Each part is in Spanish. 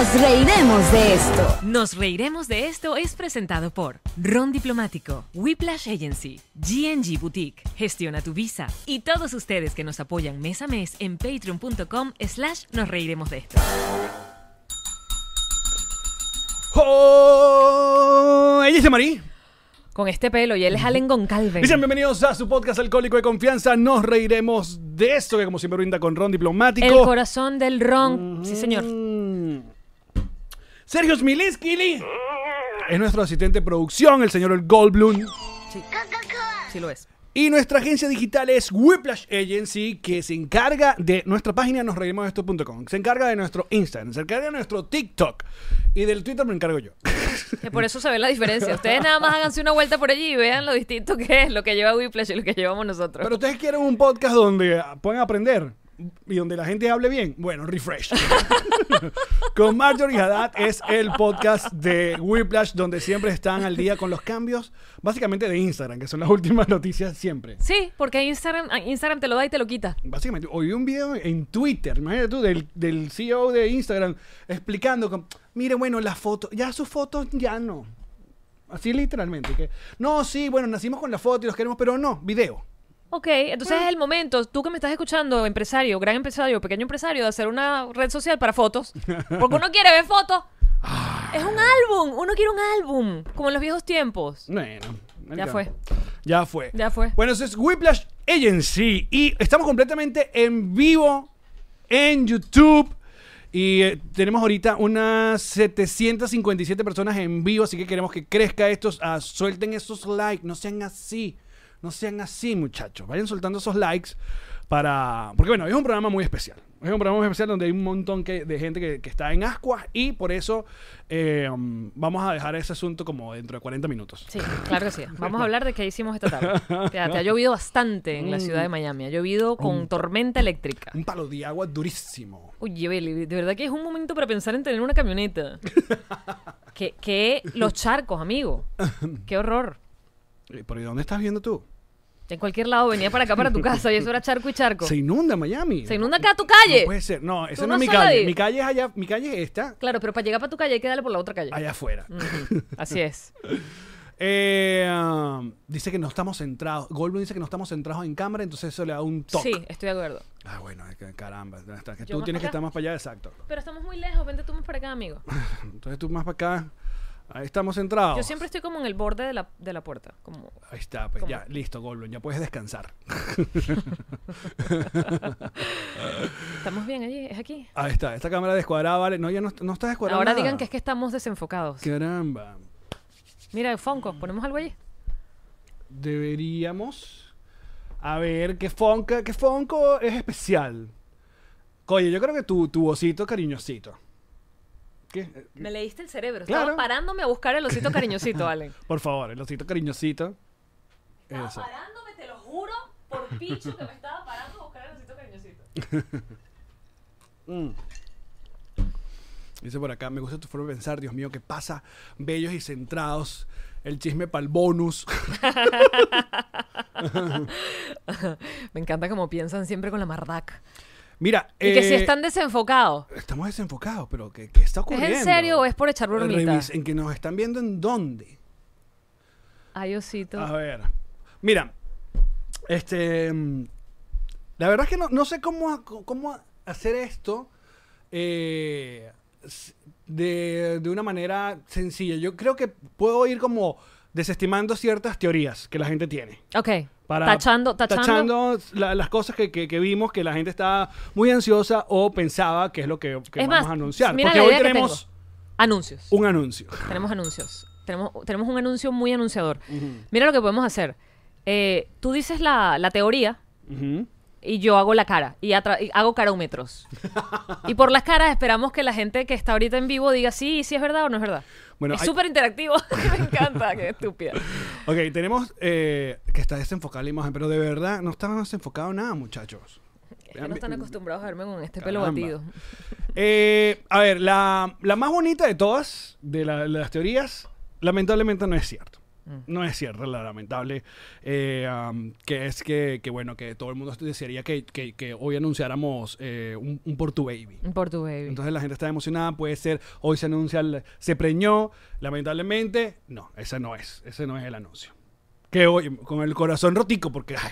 Nos reiremos de esto. Nos reiremos de esto es presentado por Ron Diplomático, Whiplash Agency, GNG Boutique, Gestiona tu Visa y todos ustedes que nos apoyan mes a mes en patreon.com slash nos reiremos de esto. ¡Oh! Ella es Marí. Con este pelo y él es Allen Goncalves. Sean bienvenidos a su podcast alcohólico de confianza. Nos reiremos de esto que como siempre brinda con Ron Diplomático. El corazón del ron. Sí, señor. Sergio Smilinski es nuestro asistente de producción, el señor El Goldblum. Sí lo es. Y nuestra agencia digital es Whiplash Agency, que se encarga de nuestra página nosreiremosdeesto.com. Se encarga de nuestro Instagram, se encarga de nuestro TikTok. Y del Twitter me encargo yo. Que por eso se ve la diferencia. Ustedes nada más háganse una vuelta por allí y vean lo distinto que es lo que lleva Whiplash y lo que llevamos nosotros. Pero ustedes quieren un podcast donde puedan aprender y donde la gente hable bien. Bueno, Refresh. con Marjorie Haddad es el podcast de Whiplash donde siempre están al día con los cambios, básicamente de Instagram, que son las últimas noticias siempre. Sí, porque Instagram, Instagram te lo da y te lo quita. Básicamente, vi un video en Twitter, imagínate tú, del, del CEO de Instagram explicando, con, mire, bueno, las fotos, ya sus fotos ya no. Así literalmente. Que, no, sí, bueno, nacimos con la foto y los queremos, pero no, video. Ok, entonces es el momento, tú que me estás escuchando, empresario, gran empresario, pequeño empresario, de hacer una red social para fotos. Porque uno quiere ver fotos. Es un álbum, uno quiere un álbum, como en los viejos tiempos. Bueno. Ya fue. Ya fue. Ya fue. Bueno, eso es Whiplash Agency. Y estamos completamente en vivo en YouTube. Y eh, tenemos ahorita unas 757 personas en vivo. Así que queremos que crezca esto. Ah, suelten esos likes. No sean así. No sean así, muchachos. Vayan soltando esos likes para... Porque bueno, es un programa muy especial. Es un programa muy especial donde hay un montón que- de gente que, que está en ascuas y por eso eh, vamos a dejar ese asunto como dentro de 40 minutos. Sí, claro que sí. Vamos a hablar de qué hicimos esta tarde. Fíjate, ha llovido bastante en la ciudad de Miami. Ha llovido con tormenta eléctrica. Un palo de agua durísimo. Oye, Beli, de verdad que es un momento para pensar en tener una camioneta. que, que los charcos, amigo. Qué horror. Eh, ¿Pero y dónde estás viendo tú? En cualquier lado venía para acá, para tu casa, y eso era charco y charco. Se inunda Miami. Se inunda acá tu calle. No puede ser. No, esa no no es mi calle. Mi calle es allá. Mi calle es esta, Claro, pero para llegar para tu calle hay que darle por la otra calle. allá afuera. Así es. Eh, um, dice que no estamos centrados. Goldblum dice que no estamos centrados en cámara, entonces eso le da un toque. Sí, estoy de acuerdo. Ah, bueno, caramba. está- que Yo tú tienes que estar más para allá, exacto. Pero estamos muy lejos, vente tú más para acá, amigo. Entonces tú más para acá. Ahí estamos centrados. Yo siempre estoy como en el borde de la, de la puerta. Como... Ahí está, pues ya, listo, Goldblum. Ya puedes descansar. ¿Estamos bien allí? ¿Es aquí? Ahí está, esta cámara descuadrada, vale. No, ya no, no está descuadrada. Ahora nada. digan que es que estamos desenfocados. Caramba. Mira, Fonco, ponemos algo allí. Deberíamos. A ver, ¿qué Fonco, qué Fonco es especial? Oye, yo creo que tu, tu osito cariñosito. ¿Qué? Me leíste el cerebro. Claro. Estaba parándome a buscar el osito cariñosito, Allen. Por favor, el osito cariñosito. Estaba Eso. parándome, te lo juro, por picho que me estaba parando a buscar el osito cariñosito. Mm. Dice por acá, me gusta tu forma de pensar, Dios mío, ¿qué pasa? Bellos y centrados. El chisme para el bonus. Me encanta como piensan siempre con la mardac. Mira, Y que si eh, están desenfocados. estamos desenfocados, pero ¿qué, qué está ¿Es ocurriendo? en serio o es por echar bromita? En que nos están viendo en dónde. Ay, osito. A ver. Mira, este. La verdad es que no, no sé cómo, cómo hacer esto. eh, de, de una manera sencilla. Yo creo que puedo ir como desestimando ciertas teorías que la gente tiene. Ok. Para, tachando, tachando. tachando la- las cosas que, que- que vimos que la gente estaba muy ansiosa o pensaba que es lo que, que Es vamos más, a anunciar. mira Porque hoy tenemos Anuncios. un anuncio. Tenemos anuncios. Tenemos, tenemos un anuncio muy anunciador. Mira lo que podemos hacer. Eh, tú dices la, la teoría Ujú. Y yo hago la cara. Y, y hago carómetros. y por las caras esperamos que la gente que está ahorita en vivo diga sí, sí es verdad o no es verdad. Bueno, es hay- súper interactivo. Me encanta. Qué estúpida. Ok, tenemos eh, que está desenfocada la imagen, pero de verdad no estamos desenfocados nada, muchachos. Es que no están acostumbrados a verme con este pelo batido. Eh, a ver, la, la más bonita de todas, de, la- de las teorías, lamentablemente no es cierto. Mm. No es cierto, la lamentable. eh, um, que es que, que, bueno, que todo el mundo desearía que, que- que hoy anunciáramos eh, un, un Portu Baby. Entonces la gente está emocionada, puede ser, hoy se anuncia, el- se preñó, lamentablemente, no, ese no es, ese no es el anuncio. Que hoy, con el corazón rotico, porque ay,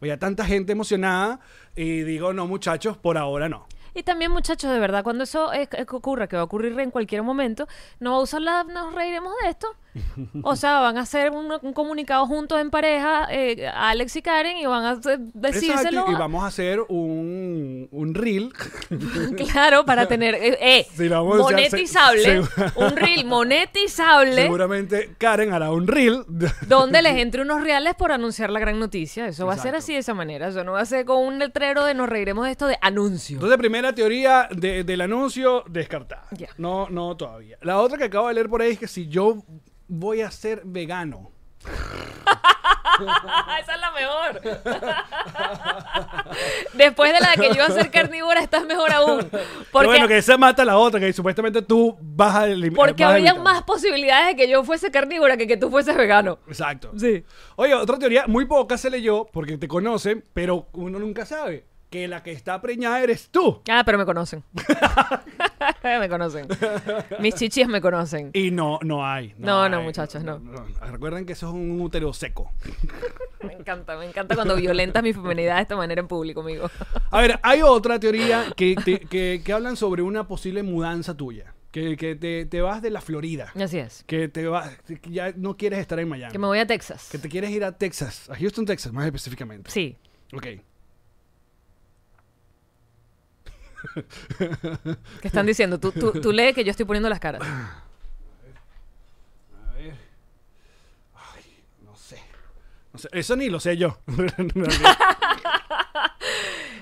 veía tanta gente emocionada y digo, no muchachos, por ahora no. Y también, muchachos, de verdad, cuando eso es- es que ocurra, que va a ocurrir en cualquier momento, no va a usar la, nos reiremos de esto. O sea, van a hacer un, un comunicado juntos en pareja, eh, Alex y Karen, y van a decírselo. Exacto, y vamos a hacer un, un reel. Claro, para tener. Eh, eh, hacer, monetizable. se- se- un reel monetizable. Seguramente Karen hará un reel. Donde les entre unos reales por anunciar la gran noticia. Eso va a ser así de esa manera. Eso no va a ser con un letrero de nos reiremos de esto de anuncio. Entonces, primera teoría de- del anuncio descartada. Ya. No, no todavía. La otra que acabo de leer por ahí es que si yo voy a ser vegano. Esa es la mejor. Después de la de que yo iba a ser carnívora, estás mejor aún. Pero Porque, bueno, que esa mata a la otra, que supuestamente tú vas a eliminar. porque habría más posibilidades de que yo fuese carnívora que que tú fueses vegano. Exacto. Sí. Oye, otra teoría, muy poca se leyó porque te conocen, pero uno nunca sabe que la que está preñada eres tú. Ah, pero me conocen. me conocen. Mis chichis me conocen. Y no, no hay. No, no, hay. muchachos, no. Recuerden que eso es un útero seco. Me encanta, me encanta cuando violentas mi feminidad de esta manera en público, amigo. A ver, hay otra teoría que, te- que, que hablan sobre una posible mudanza tuya. Que, que te, te vas de la Florida. Así es. Que te vas, que ya no quieres estar en Miami. Que me voy a Texas. Que te quieres ir a Texas, a Houston, Texas, más específicamente. Sí. Ok. ¿Qué están diciendo? Tú, tú, tú lee que yo estoy poniendo las caras. A ver. Ay, no sé. No sé. Eso ni lo sé yo.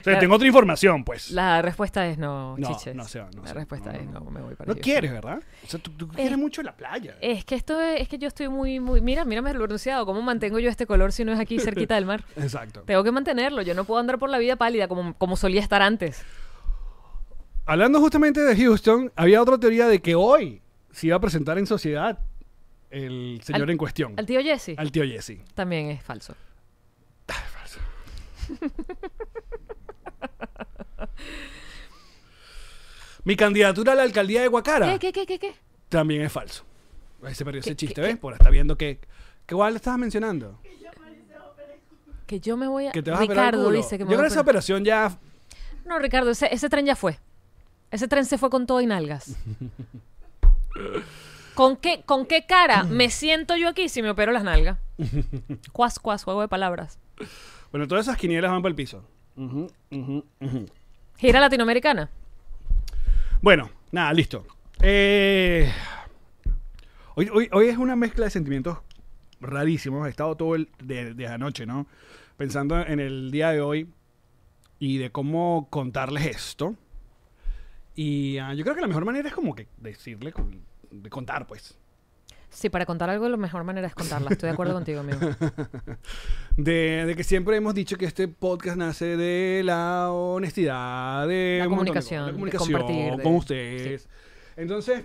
o sea, tengo otra información, pues. La respuesta es no, No, chiches. no se va, no La se va. respuesta No, es no, me voy para No quieres, ¿verdad? O sea, tú, tú quieres Eh, mucho la playa. Es que esto es, es que yo estoy muy, muy. Mira, mírame el bronceado. ¿Cómo mantengo yo este color si no es aquí cerquita del mar? Exacto. Tengo que mantenerlo. Yo no puedo andar por la vida pálida como, como solía estar antes. Hablando justamente de Houston, había otra teoría de que hoy se iba a presentar en sociedad el señor Al- en cuestión. Al tío Jesse Al tío Jesse. también es falso. Mi candidatura a la alcaldía de Guacara ¿Qué, qué, qué, qué, qué? también es falso. Ahí se perdió ese ¿Qué- chiste, ¿ves? Por estar viendo que... ¿Qué igual le estabas mencionando? Que yo me voy a. Que te vas a operar el Ricardo culo. dice que me Yo voy creo a que esa operar. operación ya... No, Ricardo, ese, ese tren ya fue. Ese tren se fue con todo y nalgas. ¿Con qué, ¿Con qué cara me siento yo aquí si me opero las nalgas? Cuas, cuas, juego de palabras. Bueno, todas esas quinielas van para el piso. Gira latinoamericana. Bueno, nada, listo. Eh, hoy, hoy, hoy es una mezcla de sentimientos rarísimos. He estado todo el de, de anoche, ¿no? Pensando en el día de hoy y de cómo contarles esto. Y ah, yo creo que la mejor manera es como que decirle, con- de contar, pues. Sí, para contar algo, la mejor manera es contarla. Estoy de acuerdo contigo, amigo. De, de que siempre hemos dicho que este podcast nace de la honestidad, de La de comunicación, cosas, la de comunicación compartir, de- con ustedes. Entonces,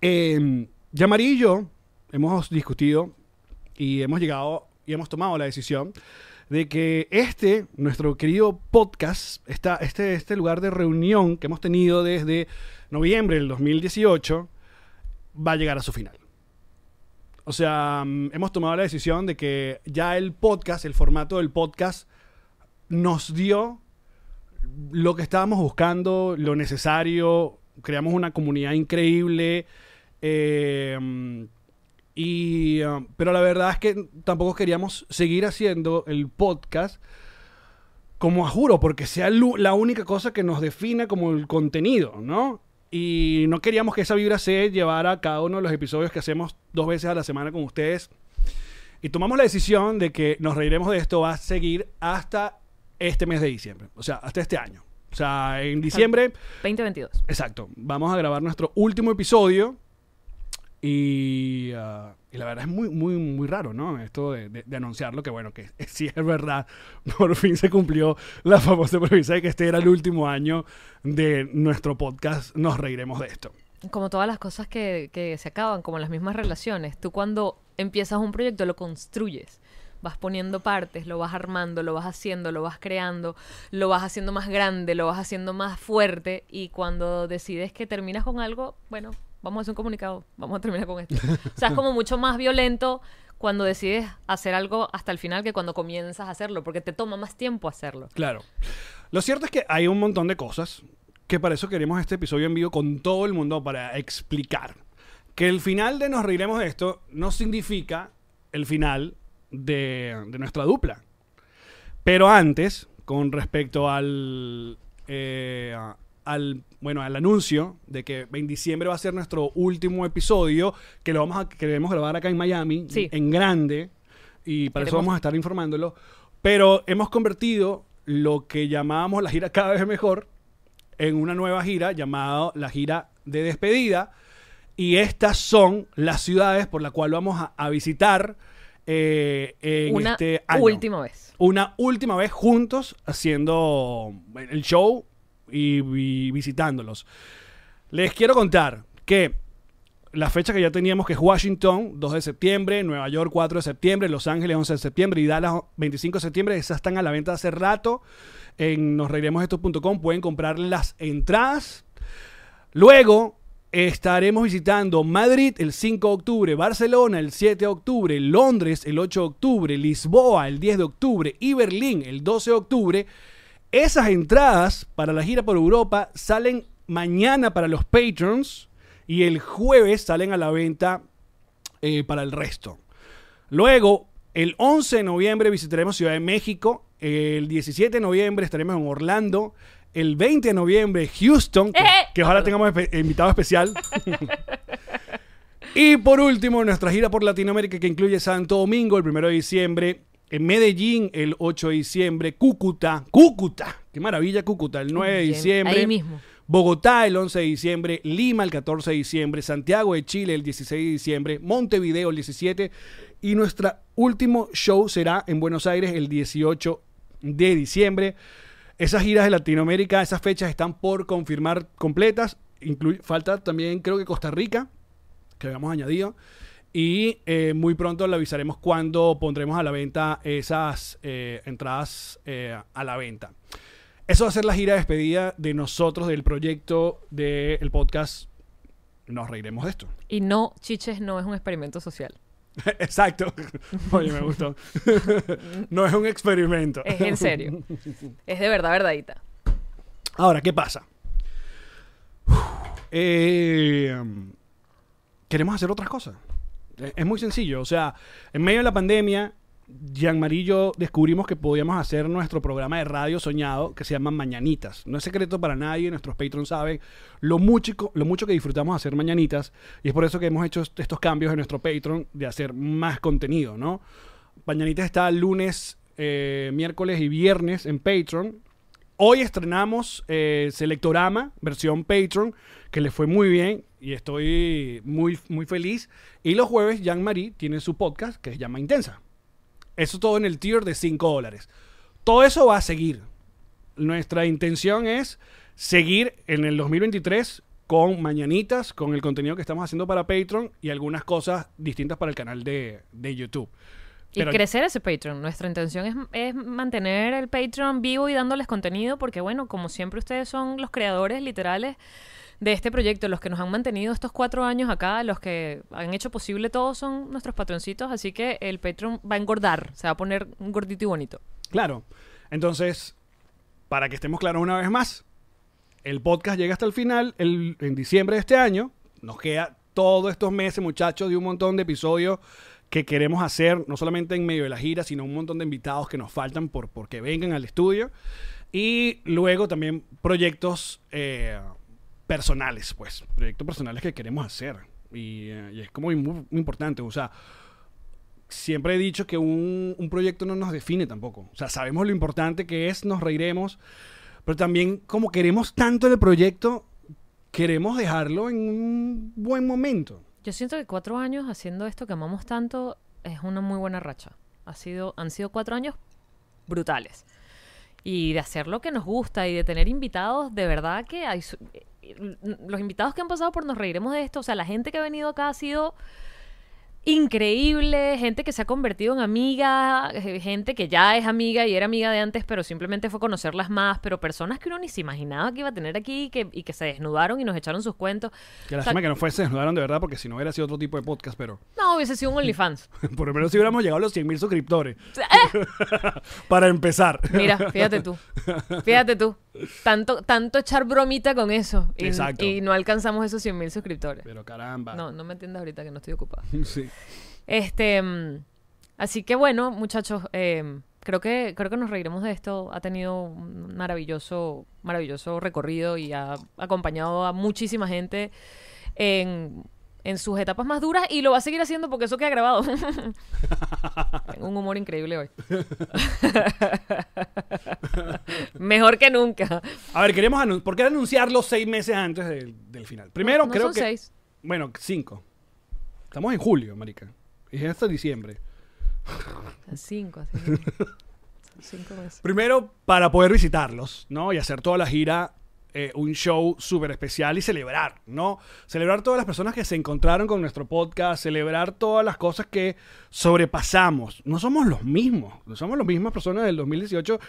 eh, Yamari y yo hemos discutido y hemos llegado y hemos tomado la decisión de que este, nuestro querido podcast, esta, este, este lugar de reunión que hemos tenido desde noviembre del 2018, va a llegar a su final. O sea, mm, hemos tomado la decisión de que ya el podcast, el formato del podcast, nos dio lo que estábamos buscando, lo necesario creamos una comunidad increíble. eh, y, uh, pero la verdad es que tampoco queríamos seguir haciendo el podcast como a juro, porque sea la única cosa que nos defina como el contenido, ¿no? Y no queríamos que esa vibra se llevara a cada uno de los episodios que hacemos dos veces a la semana con ustedes. Y tomamos la decisión de que nos reiremos de esto, va a seguir hasta este mes de diciembre, o sea, hasta este año. O sea, en diciembre 2022. Exacto. Vamos a grabar nuestro último episodio. Y, ah, y la verdad es muy, muy, muy raro, ¿no? Esto de, de- de anunciarlo, que bueno, que sí es verdad. Por fin se cumplió la famosa premisa de que este era el último año de nuestro podcast. Nos reiremos de esto. Como todas las cosas que, que se acaban, como las mismas relaciones. Tú cuando empiezas un proyecto lo construyes. Vas poniendo partes, lo vas armando, lo vas haciendo, lo vas creando, lo vas haciendo más grande, lo vas haciendo más fuerte. Y cuando decides que terminas con algo, bueno, vamos a hacer un comunicado, vamos a terminar con esto. O sea, es como mucho más violento cuando decides hacer algo hasta el final que cuando comienzas a hacerlo, porque te toma más tiempo hacerlo. Claro. Lo cierto es que hay un montón de cosas que para eso queremos este episodio en vivo con todo el mundo para explicar que el final de Nos Reiremos de esto no significa el final de, de nuestra dupla. Pero antes, con respecto al, eh, al, bueno, al anuncio de que en diciembre va a ser nuestro último episodio, que lo vamos a queremos grabar acá en Miami, Sí. en grande, y para eso vamos a estar informándolo. Pero hemos convertido lo que llamábamos la gira cada vez mejor en una nueva gira llamada la gira de despedida. Y estas son las ciudades por las cuales vamos a, a visitar eh, en Una este año. última vez. Una última vez juntos haciendo el show y, visitándolos. Les quiero contar que la fecha que ya teníamos que es Washington, 2 de septiembre, Nueva York, 4 de septiembre, Los Ángeles, 11 de septiembre y Dallas, 25 de septiembre. Esas están a la venta hace rato. En nosreiremosesto.com pueden comprar las entradas. Luego estaremos visitando Madrid el 5 de octubre, Barcelona el 7 de octubre, Londres el 8 de octubre, Lisboa el 10 de octubre y Berlín el 12 de octubre. Esas entradas para la gira por Europa salen mañana para los patrons y el jueves salen a la venta eh, para el resto. Luego, el 11 de noviembre visitaremos Ciudad de México. El 17 de noviembre estaremos en Orlando. El 20 de noviembre, Houston, que, ¡Eh! que ojalá tengamos espe- invitado especial. y por último, nuestra gira por Latinoamérica, que incluye Santo Domingo el 1 de diciembre. En Medellín, el 8 de diciembre. Cúcuta, Cúcuta, qué maravilla Cúcuta, el 9 de Bien, diciembre. ahí mismo. Bogotá el 11 de diciembre, Lima el 14 de diciembre, Santiago de Chile el 16 de diciembre, Montevideo el 17 y nuestro último show será en Buenos Aires el 18 de diciembre. Esas giras de Latinoamérica, esas fechas están por confirmar completas. Falta también creo que Costa Rica, que habíamos añadido. Y eh, muy pronto le avisaremos cuando pondremos a la venta esas eh, entradas eh, a la venta. Eso va a ser la gira de despedida de nosotros del proyecto del podcast. Nos reiremos de esto. Y no, Chiches no es un experimento social. Exacto. Oye, me gustó. no es un experimento. Es en serio. es de verdad, verdadita. Ahora, ¿qué pasa? Eh, queremos hacer otras cosas. Es muy sencillo. O sea, en medio de la pandemia, Jean-Marie y yo descubrimos que podíamos hacer nuestro programa de radio soñado que se llama Mañanitas. No es secreto para nadie, nuestros patrons saben lo mucho, lo mucho que disfrutamos hacer Mañanitas y es por eso que hemos hecho est- estos cambios en nuestro Patreon de hacer más contenido, ¿no? Mañanitas está lunes, eh, miércoles y viernes en Patreon. Hoy estrenamos eh, Selectorama, versión Patreon, que le fue muy bien y estoy muy, muy feliz. Y los jueves, Jean-Marie tiene su podcast que se llama Intensa. Eso todo en el tier de 5 dólares. Todo eso va a seguir. Nuestra intención es seguir en el 2023 con mañanitas, con el contenido que estamos haciendo para Patreon y algunas cosas distintas para el canal de, de YouTube. Pero- y crecer ese Patreon. Nuestra intención es, es mantener el Patreon vivo y dándoles contenido porque, bueno, como siempre ustedes son los creadores literales de este proyecto, los que nos han mantenido estos cuatro años acá, los que han hecho posible todo son nuestros patroncitos, así que el Patreon va a engordar, se va a poner gordito y bonito. Claro. Entonces, para que estemos claros una vez más, el podcast llega hasta el final, el- en diciembre de este año. Nos queda todos estos meses, muchachos, de un montón de episodios que queremos hacer, no solamente en medio de la gira, sino un montón de invitados que nos faltan por, vengan al estudio. Y luego también proyectos eh, personales, pues, proyectos personales que queremos hacer. Y, eh, y es como muy, importante, o sea, siempre he dicho que un, un proyecto no nos define tampoco. O sea, sabemos lo importante que es, nos reiremos, pero también como queremos tanto el proyecto, queremos dejarlo en un buen momento. Yo siento que cuatro años haciendo esto que amamos tanto es una muy buena racha. Ha sido, han sido cuatro años brutales. Y de hacer lo que nos gusta y de tener invitados, de verdad que hay... Los invitados que han pasado por Nos Reiremos de esto, o sea, la gente que ha venido acá ha sido increíble, gente que se ha convertido en amiga, eh, gente que ya es amiga y era amiga de antes, pero simplemente fue conocerlas más, pero personas que uno ni se imaginaba que iba a tener aquí y que, y que se desnudaron y nos echaron sus cuentos. Que O la sea, que no fuese desnudaron de verdad, porque si no hubiera sido otro tipo de podcast, pero no, hubiese sido un OnlyFans. por lo menos si hubiéramos llegado a los 100 mil suscriptores. ¡Eh! Para empezar. Mira, fíjate tú. Fíjate tú. Tanto, tanto echar bromita con eso. Y, Exacto. y no alcanzamos esos 100 mil suscriptores. Pero caramba. No, no me entiendas ahorita que no estoy ocupada. Sí. Este, mm, así que bueno, muchachos, eh, creo que creo que nos reiremos de esto. Ha tenido un maravilloso, maravilloso recorrido y ha acompañado a muchísima gente en, en sus etapas más duras y lo va a seguir haciendo porque eso queda grabado. Tengo un humor increíble hoy. Mejor que nunca. A ver, queremos ¿por qué anunciarlo seis meses antes del, del final? Primero, No creo son que. seis. Bueno, cinco. Estamos en julio, marica. Y es hasta diciembre. Son cinco, así. Son cinco meses. Primero, para poder visitarlos, ¿no? Y hacer toda la gira, eh, un show súper especial y celebrar, ¿no? Celebrar todas las personas que se encontraron con nuestro podcast, celebrar todas las cosas que sobrepasamos. No somos los mismos, no somos las mismas personas del 2018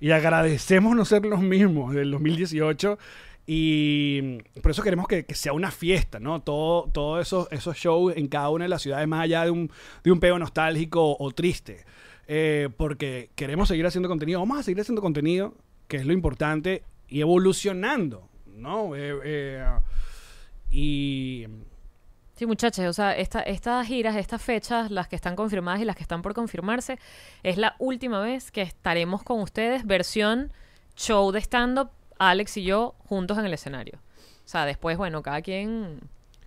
y agradecemos no ser los mismos del 2018. Y por eso queremos que, que sea una fiesta, ¿no? Todo, todos esos, esos shows en cada una de las ciudades, más allá de un, de un pego nostálgico o triste. Eh, porque queremos seguir haciendo contenido. Vamos a seguir haciendo contenido, que es lo importante, y evolucionando, ¿no? Eh, eh, y Sí, muchachos, o sea, esta- estas giras, estas fechas, las que están confirmadas y las que están por confirmarse, es la última vez que estaremos con ustedes, versión show de stand-up, Alex y yo juntos en el escenario. O sea, después, bueno, cada quien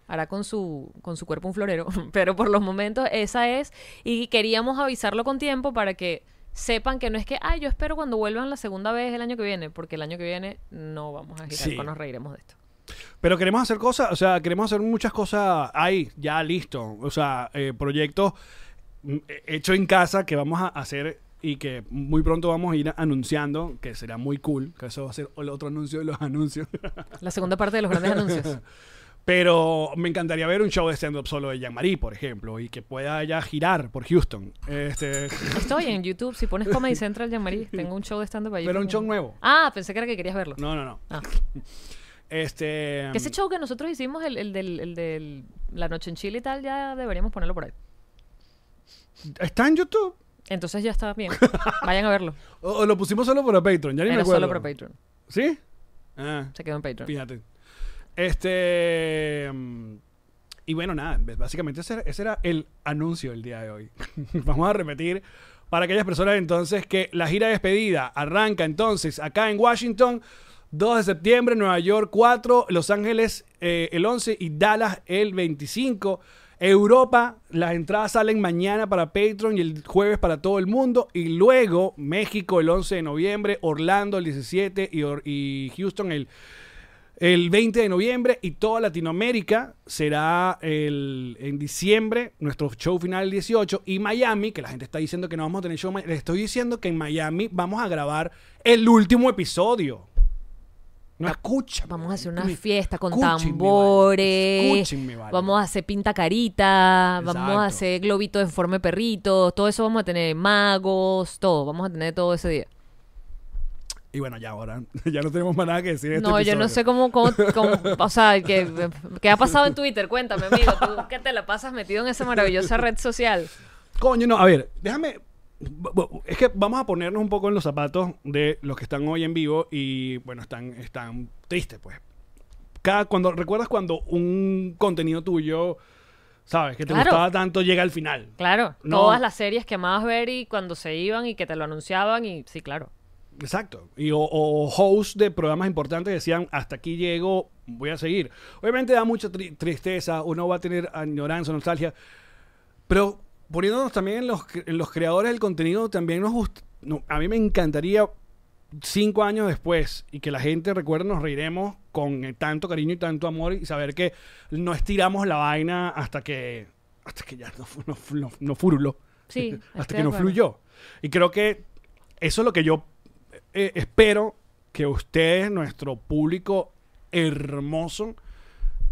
hará con su, con su cuerpo un florero, pero por los momentos esa es, y queríamos avisarlo con tiempo para que sepan que no es que, ay, yo espero cuando vuelvan la segunda vez el año que viene, porque el año que viene no vamos a girar, Sí. nos reiremos de esto. Pero queremos hacer cosas, o sea, queremos hacer muchas cosas ahí, ya listo. O sea, eh, proyectos mm, eh, hechos en casa que vamos a hacer y que muy pronto vamos a ir anunciando, que será muy cool, que eso va a ser el otro anuncio de los anuncios. La segunda parte de los grandes anuncios. Pero me encantaría ver un show de stand-up solo de Jean-Marie, por ejemplo, y que pueda ya girar por Houston. Este, Estoy en YouTube. Si pones Comedy Central, Jean-Marie, tengo un show de stand-up ahí. pero un show nuevo. Ah, pensé que era que querías verlo. No, no, no. Ah. Este. Que ese show que nosotros hicimos, el, el del, el del La Noche en Chile y tal, ya deberíamos ponerlo por ahí. ¿Está en YouTube? Entonces ya está bien. Vayan a verlo. ¿O, o lo pusimos solo para Patreon? Ya ni me Era acuerdo. solo para Patreon. ¿Sí? Ah, Se quedó en Patreon. fíjate. Este. mm, Y bueno, nada, básicamente ese era, ese era el anuncio del día de hoy. Vamos a repetir para aquellas personas entonces que la gira de despedida arranca entonces acá en Washington, 2 de septiembre, Nueva York 4, Los Ángeles eh, el 11 y Dallas el 25. Europa, las entradas salen mañana para Patreon y el jueves para todo el mundo. Y luego México el 11 de noviembre, Orlando el 17 y, Houston el, el 20 de noviembre. Y toda Latinoamérica será el, en diciembre, nuestro show final el 18. Y Miami, que la gente está diciendo que no vamos a tener show. Les estoy diciendo que en Miami vamos a grabar el último episodio. No escucha. Vamos a hacer una fiesta con vale. tambores. Escúchenme, vale. Vamos a hacer pinta carita. Vamos a hacer globitos en forma de perrito. Todo eso vamos a tener magos, todo. Vamos a tener todo ese día. Y bueno, ya ahora, ya no tenemos más nada que decir. de este No, yo no sé cómo, cómo, cómo- o sea, ¿qué, qué ha pasado en Twitter? Cuéntame, amigo, tú que te la pasas metido en esa maravillosa red social. Coño, no, a ver, déjame. Es que vamos a ponernos un poco en los zapatos de los que están hoy en vivo y bueno, están, están tristes, pues. Cada, cuando, ¿Recuerdas cuando un contenido tuyo, sabes, que te Claro. gustaba tanto, llega al final? Claro, No. todas las series que amabas ver y cuando se iban y que te lo anunciaban y sí, claro. Exacto. Y, o, o hosts de programas importantes decían, hasta aquí llego, voy a seguir. Obviamente da mucha tri- tristeza, uno va a tener añoranza, nostalgia, pero poniéndonos también en los, en los creadores del contenido, también nos gusta, no, a mí me encantaría cinco años después y que la gente recuerde, nos reiremos con tanto cariño y tanto amor y saber que no estiramos la vaina hasta que, hasta que ya no, no, no, no furuló. Sí, hasta que no fluyó. Y creo que eso es lo que yo eh, espero que ustedes, nuestro público hermoso,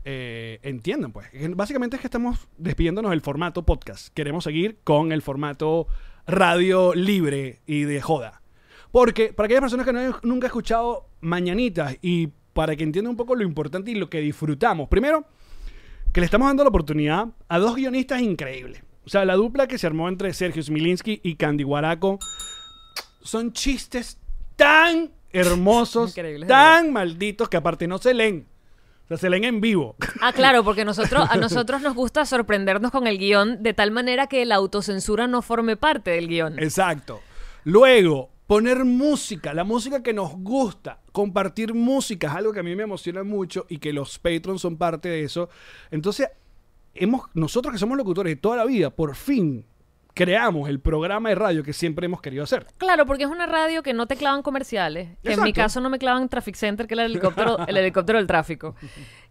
eh, entiendan. Pues básicamente es que estamos despidiéndonos del formato podcast. Queremos seguir con el formato radio libre y de joda. Porque para aquellas personas que no han- nunca escuchado Mañanitas y para que entiendan un poco lo importante y lo que disfrutamos. Primero, que le estamos dando la oportunidad a dos guionistas increíbles. O sea, la dupla que se armó entre Sergio Smilinski y Candy Guaraco son chistes tan hermosos, tan malditos que aparte no se leen. Se leen en vivo. Ah, claro, porque nosotros, a nosotros nos gusta sorprendernos con el guion de tal manera que la autocensura no forme parte del guion. Exacto. Luego, poner música, la música que nos gusta, compartir música es algo que a mí me emociona mucho y que los patrons son parte de eso. Entonces, hemos, nosotros que somos locutores de toda la vida, por fin creamos el programa de radio que siempre hemos querido hacer. Claro, porque es una radio que no te clavan comerciales. Que en mi caso no me clavan Traffic Center, que es el helicóptero, el helicóptero del tráfico.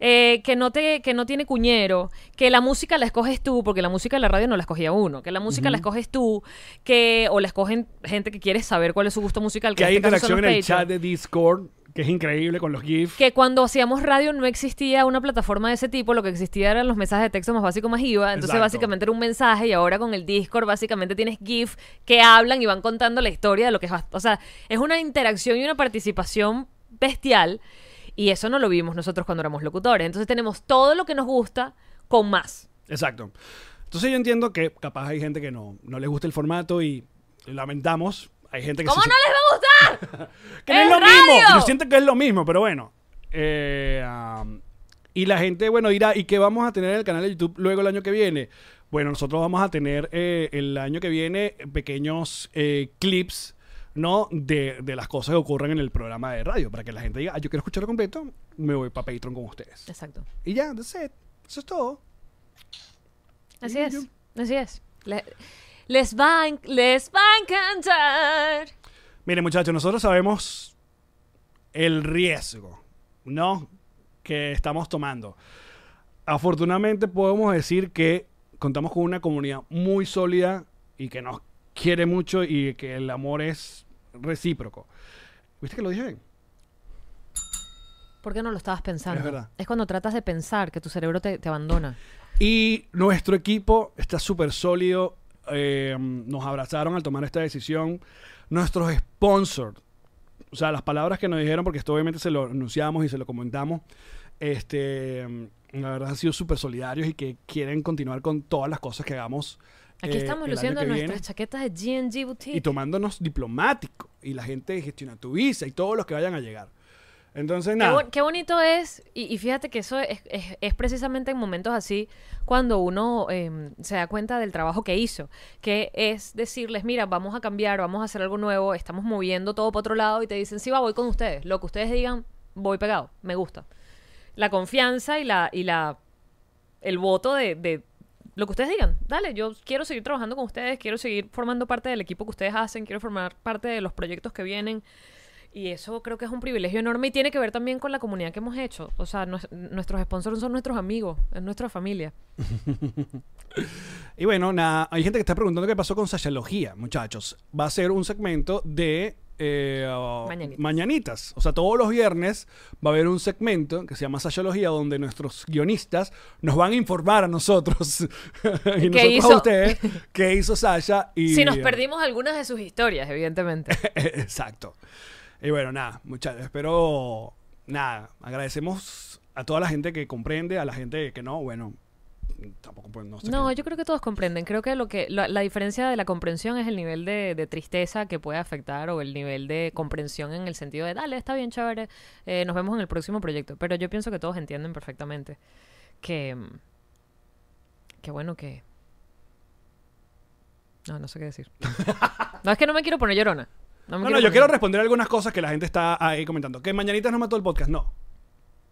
Eh, que, no te, que no tiene cuñero. Que la música la escoges tú, porque la música de la radio no la escogía uno. Que la música la escoges tú. que O la escogen gente que quiere saber cuál es su gusto musical. Que hay este interacción en el chat de Discord, que es increíble con los GIFs. que cuando hacíamos radio no existía una plataforma de ese tipo, lo que existía eran los mensajes de texto más básicos más IVA, entonces Exacto. básicamente era un mensaje y ahora con el Discord básicamente tienes GIF que hablan y van contando la historia de lo que es, o sea, es una interacción y una participación bestial y eso no lo vimos nosotros cuando éramos locutores, entonces tenemos todo lo que nos gusta con más. Exacto. Entonces yo entiendo que capaz hay gente que no, no les gusta el formato y lamentamos. Hay gente que ¿Cómo se- no les va a gustar? que no es ¡Es lo mismo. Yo siento que es lo mismo, pero bueno. Eh, um, y la gente, bueno, dirá, ¿y qué vamos a tener en el canal de YouTube luego el año que viene? Bueno, nosotros vamos a tener eh, el año que viene pequeños eh, clips, ¿no? De, de las cosas que ocurren en el programa de radio, para que la gente diga, ah, yo quiero escucharlo completo, me voy para Patreon con ustedes. Exacto. Y ya, that's it. Eso es todo. Así Sí, es. yo- Así es. Les va les va a encantar. Miren, muchachos, nosotros sabemos el riesgo, ¿no? Que estamos tomando. Afortunadamente podemos decir que contamos con una comunidad muy sólida y que nos quiere mucho y que el amor es recíproco. ¿Viste que lo dije bien? ¿Por qué no lo estabas pensando? Es verdad. Es cuando tratas de pensar que tu cerebro te, te abandona. Y nuestro equipo está súper sólido. Eh, nos abrazaron al tomar esta decisión. Nuestros sponsors, o sea, las palabras que nos dijeron, porque esto obviamente se lo anunciamos y se lo comentamos, este, la verdad han sido súper solidarios y que quieren continuar con todas las cosas que hagamos. Aquí eh, estamos luciendo nuestras viene. chaquetas de GNG Boutique. y tomándonos diplomático. Y la gente Gestiona tu Visa y todos los que vayan a llegar. Entonces, Qué, nada. bon- qué bonito es, y, y fíjate que eso es, es- es precisamente en momentos así cuando uno eh, se da cuenta del trabajo que hizo, que es decirles, mira, vamos a cambiar, vamos a hacer algo nuevo, estamos moviendo todo para otro lado y te dicen, sí, va, voy con ustedes, lo que ustedes digan, voy pegado, me gusta. La confianza y la, y la el voto de, de lo que ustedes digan, dale, yo quiero seguir trabajando con ustedes, quiero seguir formando parte del equipo que ustedes hacen, quiero formar parte de los proyectos que vienen. Y eso creo que es un privilegio enorme y tiene que ver también con la comunidad que hemos hecho. O sea, nues- nuestros sponsors son nuestros amigos, es nuestra familia. Y bueno, nada, hay gente que está preguntando qué pasó con Sashalogía, muchachos. Va a ser un segmento de eh, oh, Mañanitas. mañanitas. O sea, todos los viernes va a haber un segmento que se llama Sashalogía, donde nuestros guionistas nos van a informar a nosotros y nosotros a hizo? ustedes qué hizo Sasha. Y, Si nos perdimos algunas de sus historias, evidentemente. Exacto. Y bueno, nada, muchachos, espero, nada, agradecemos a toda la gente que comprende, a la gente que no, bueno, tampoco pues, no sé. No, qué- yo creo que todos comprenden. Creo que lo que la, la diferencia de la comprensión es el nivel de, de tristeza que puede afectar o el nivel de comprensión en el sentido de, dale, está bien, chévere, eh, nos vemos en el próximo proyecto. Pero yo pienso que todos entienden perfectamente que, que bueno, que... No, no sé qué decir. no, es que no me quiero poner llorona. No, me No, yo quiero responder algunas cosas que la gente está ahí comentando. Que Mañanitas no mató el podcast. No.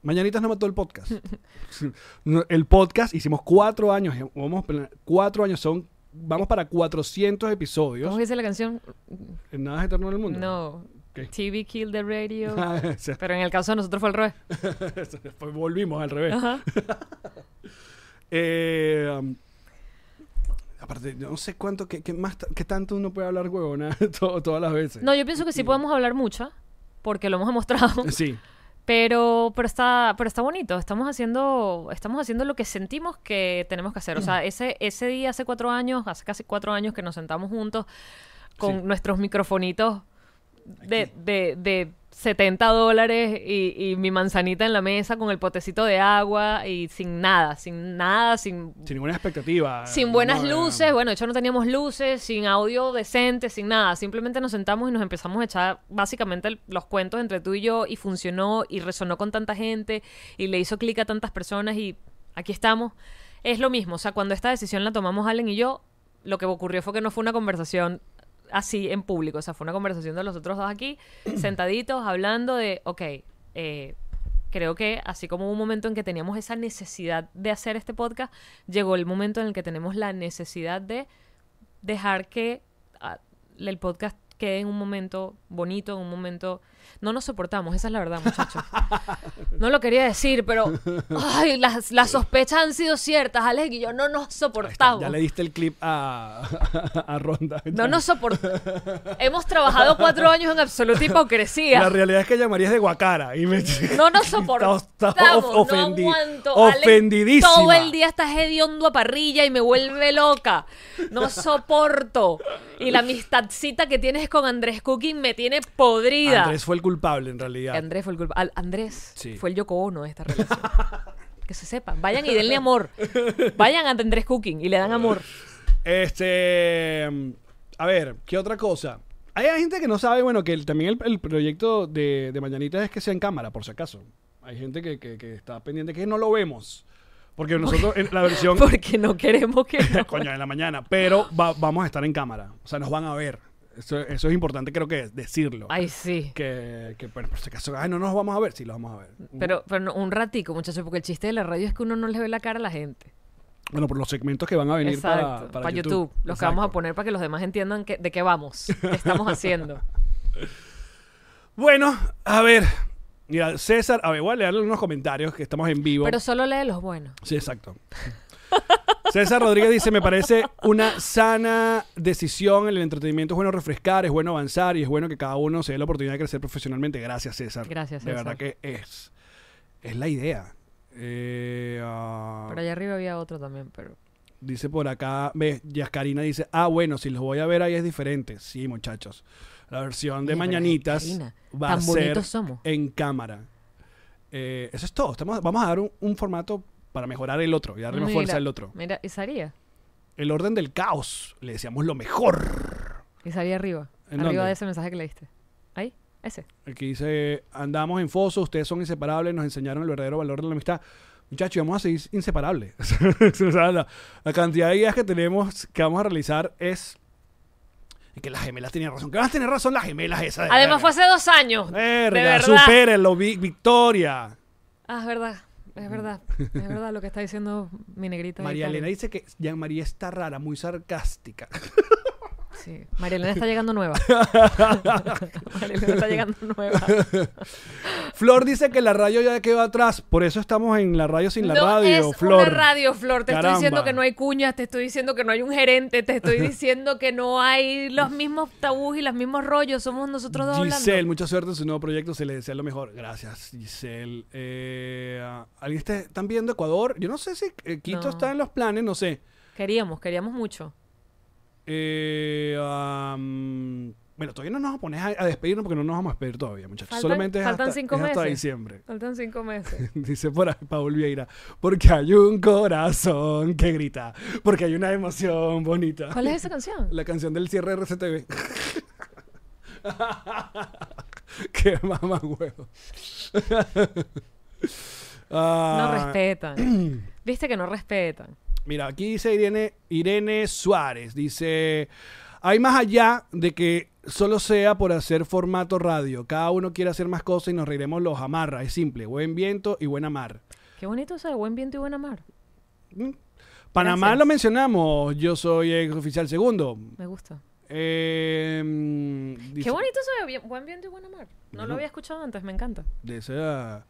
Mañanitas no mató el podcast. El podcast hicimos cuatro años. eh, Vamos, cuatro años son. Vamos para 400 episodios. ¿Cómo dice la canción? Nada es eterno en el mundo. No. TV Kill the Radio. Sea, Pero en el caso de nosotros fue al revés. Después volvimos al revés. Ajá. Eh, um, aparte, no sé cuánto, qué, qué más, qué tanto uno puede hablar huevona to- todas las veces. No, yo pienso que sí podemos hablar mucho, porque lo hemos demostrado. Sí. Pero, pero está, pero está bonito. Estamos haciendo, estamos haciendo lo que sentimos que tenemos que hacer. O sea, ese, ese día hace cuatro años, hace casi cuatro años que nos sentamos juntos con Sí. nuestros microfonitos de, de, de 70 dólares y, y mi manzanita en la mesa con el potecito de agua y sin nada, sin nada, sin Sin ninguna expectativa. sin buenas No, luces, bueno, de hecho no teníamos luces, sin audio decente, sin nada. Simplemente nos sentamos y nos empezamos a echar básicamente el- los cuentos entre tú y yo y funcionó y resonó con tanta gente y le hizo clic a tantas personas y aquí estamos. Es lo mismo, o sea, cuando esta decisión la tomamos Allen y yo, lo que ocurrió fue que no fue una conversación así en público, o sea, fue una conversación de los otros dos aquí, sentaditos, hablando de, ok, eh, creo que así como hubo un momento en que teníamos esa necesidad de hacer este podcast, llegó el momento en el que tenemos la necesidad de dejar que ah, el podcast quede en un momento bonito, en un momento... No nos soportamos, esa es la verdad, muchachos. No lo quería decir, pero... Ay, las, las sospechas han sido ciertas, Alex y yo no nos soportamos. Ya le diste el clip a, a Ronda. No nos soportamos. Hemos trabajado cuatro años en absoluta hipocresía. La realidad es que ella María es de Guacara. Y me... No nos soportamos. Está- está of- no ofendi- aguanto. Alex ofendidísima. todo el día estás hediondo a parrilla y me vuelve loca. No soporto. Y la amistadcita que tienes con Andrés Cooking me tiene podrida. Andrés fue el culpable, en realidad. Andrés fue el culpa- Al- Andrés Sí. fue el Yoko Ono de esta relación. que se sepa. Vayan y denle amor. Vayan a Andrés Cooking y le dan amor. Este. A ver, ¿qué otra cosa? Hay gente que no sabe, bueno, que el- también el, el proyecto de, de Mañanita es que sea en cámara, por si acaso. Hay gente que, que- que está pendiente que no lo vemos. Porque nosotros en la versión. Porque no queremos que. no- coño, en la mañana. Pero va- vamos a estar en cámara. O sea, nos van a ver. Eso, eso es importante, creo que decirlo. Ay, sí. Que, que bueno, por si acaso, ay, no nos vamos a ver, sí los vamos a ver. Pero, pero no, un ratico, muchachos, porque el chiste de la radio es que uno no le ve la cara a la gente. Bueno, por los segmentos que van a venir Exacto, para, para para YouTube. Los que vamos a poner para que los demás entiendan que- de qué vamos, qué estamos haciendo. Bueno, a ver. Mira, César, a ver, voy a leerle unos comentarios que estamos en vivo. Pero solo lee los buenos. Sí, exacto. César Rodríguez dice, me parece una sana decisión, el entretenimiento es bueno refrescar, es bueno avanzar y es bueno que cada uno se dé la oportunidad de crecer profesionalmente. Gracias, César. Gracias, De César. verdad que es, es la idea. Eh, ah, Pero allá arriba había otro también, pero... Dice por acá, ve, Yascarina dice, ah, bueno, si los voy a ver ahí es diferente. Sí, muchachos. La versión de Mañanitas va a ser somos. en cámara. Eh, eso es todo. Estamos, vamos a dar un, un formato para mejorar el otro y darle más fuerza al otro. Mira, y salía. El orden del caos. Le decíamos lo mejor. Y salía arriba. ¿En Arriba dónde? de ese mensaje que leíste. Ahí, ese. El que dice, andamos en foso, ustedes son inseparables, nos enseñaron el verdadero valor de la amistad. Muchachos, vamos a seguir inseparables. O sea, la, la cantidad de ideas que tenemos, que vamos a realizar es... que las gemelas tenían razón. ¿Qué van a tener razón las gemelas esas? de Además fue hace dos años. Verga, de verdad. supérenlo, Vi- Victoria. Ah, es verdad. Es verdad. Es verdad lo que está diciendo mi negrita. María. Elena dice que Jean María está rara, muy sarcástica. Sí. María Elena está llegando nueva. María Elena está llegando nueva. Flor dice que la radio ya quedó atrás, por eso estamos en la radio sin la no radio, es Flor. una radio, Flor. Te Caramba. estoy diciendo que no hay cuñas, te estoy diciendo que no hay un gerente, te estoy diciendo que no hay los mismos tabús y los mismos rollos. Somos nosotros dos Giselle, hablando. mucha suerte en su nuevo proyecto, se le desea lo mejor. Gracias, Giselle. Eh, ¿Alguien está, están viendo Ecuador? Yo no sé si eh, Quito No. está en los planes, no sé. Queríamos, queríamos mucho. Eh, Bueno, todavía no nos vamos a a, despedirnos porque no nos vamos a despedir todavía, muchachos. Faltan- Solamente es faltan hasta, cinco es hasta meses. diciembre. Faltan cinco meses. Dice por ahí Paul Vieira. Porque hay un corazón que grita. Porque hay una emoción bonita. ¿Cuál es esa canción? La canción del cierre de RCTV. Qué mamá huevo. No Ah, respetan. Viste que no respetan. Mira, aquí dice Irene, Irene Suárez. Dice, hay más allá de que solo sea por hacer formato radio. Cada uno quiere hacer más cosas y nos reiremos los amarra. Es simple, buen viento y buena mar. Qué bonito eso de buen viento y buena mar. Mm. Panamá Gracias. lo mencionamos. Yo soy ex oficial segundo. Me gusta. Eh, dice- Qué bonito eso de bien- buen viento y buena mar. No lo había escuchado antes, me encanta. De esa,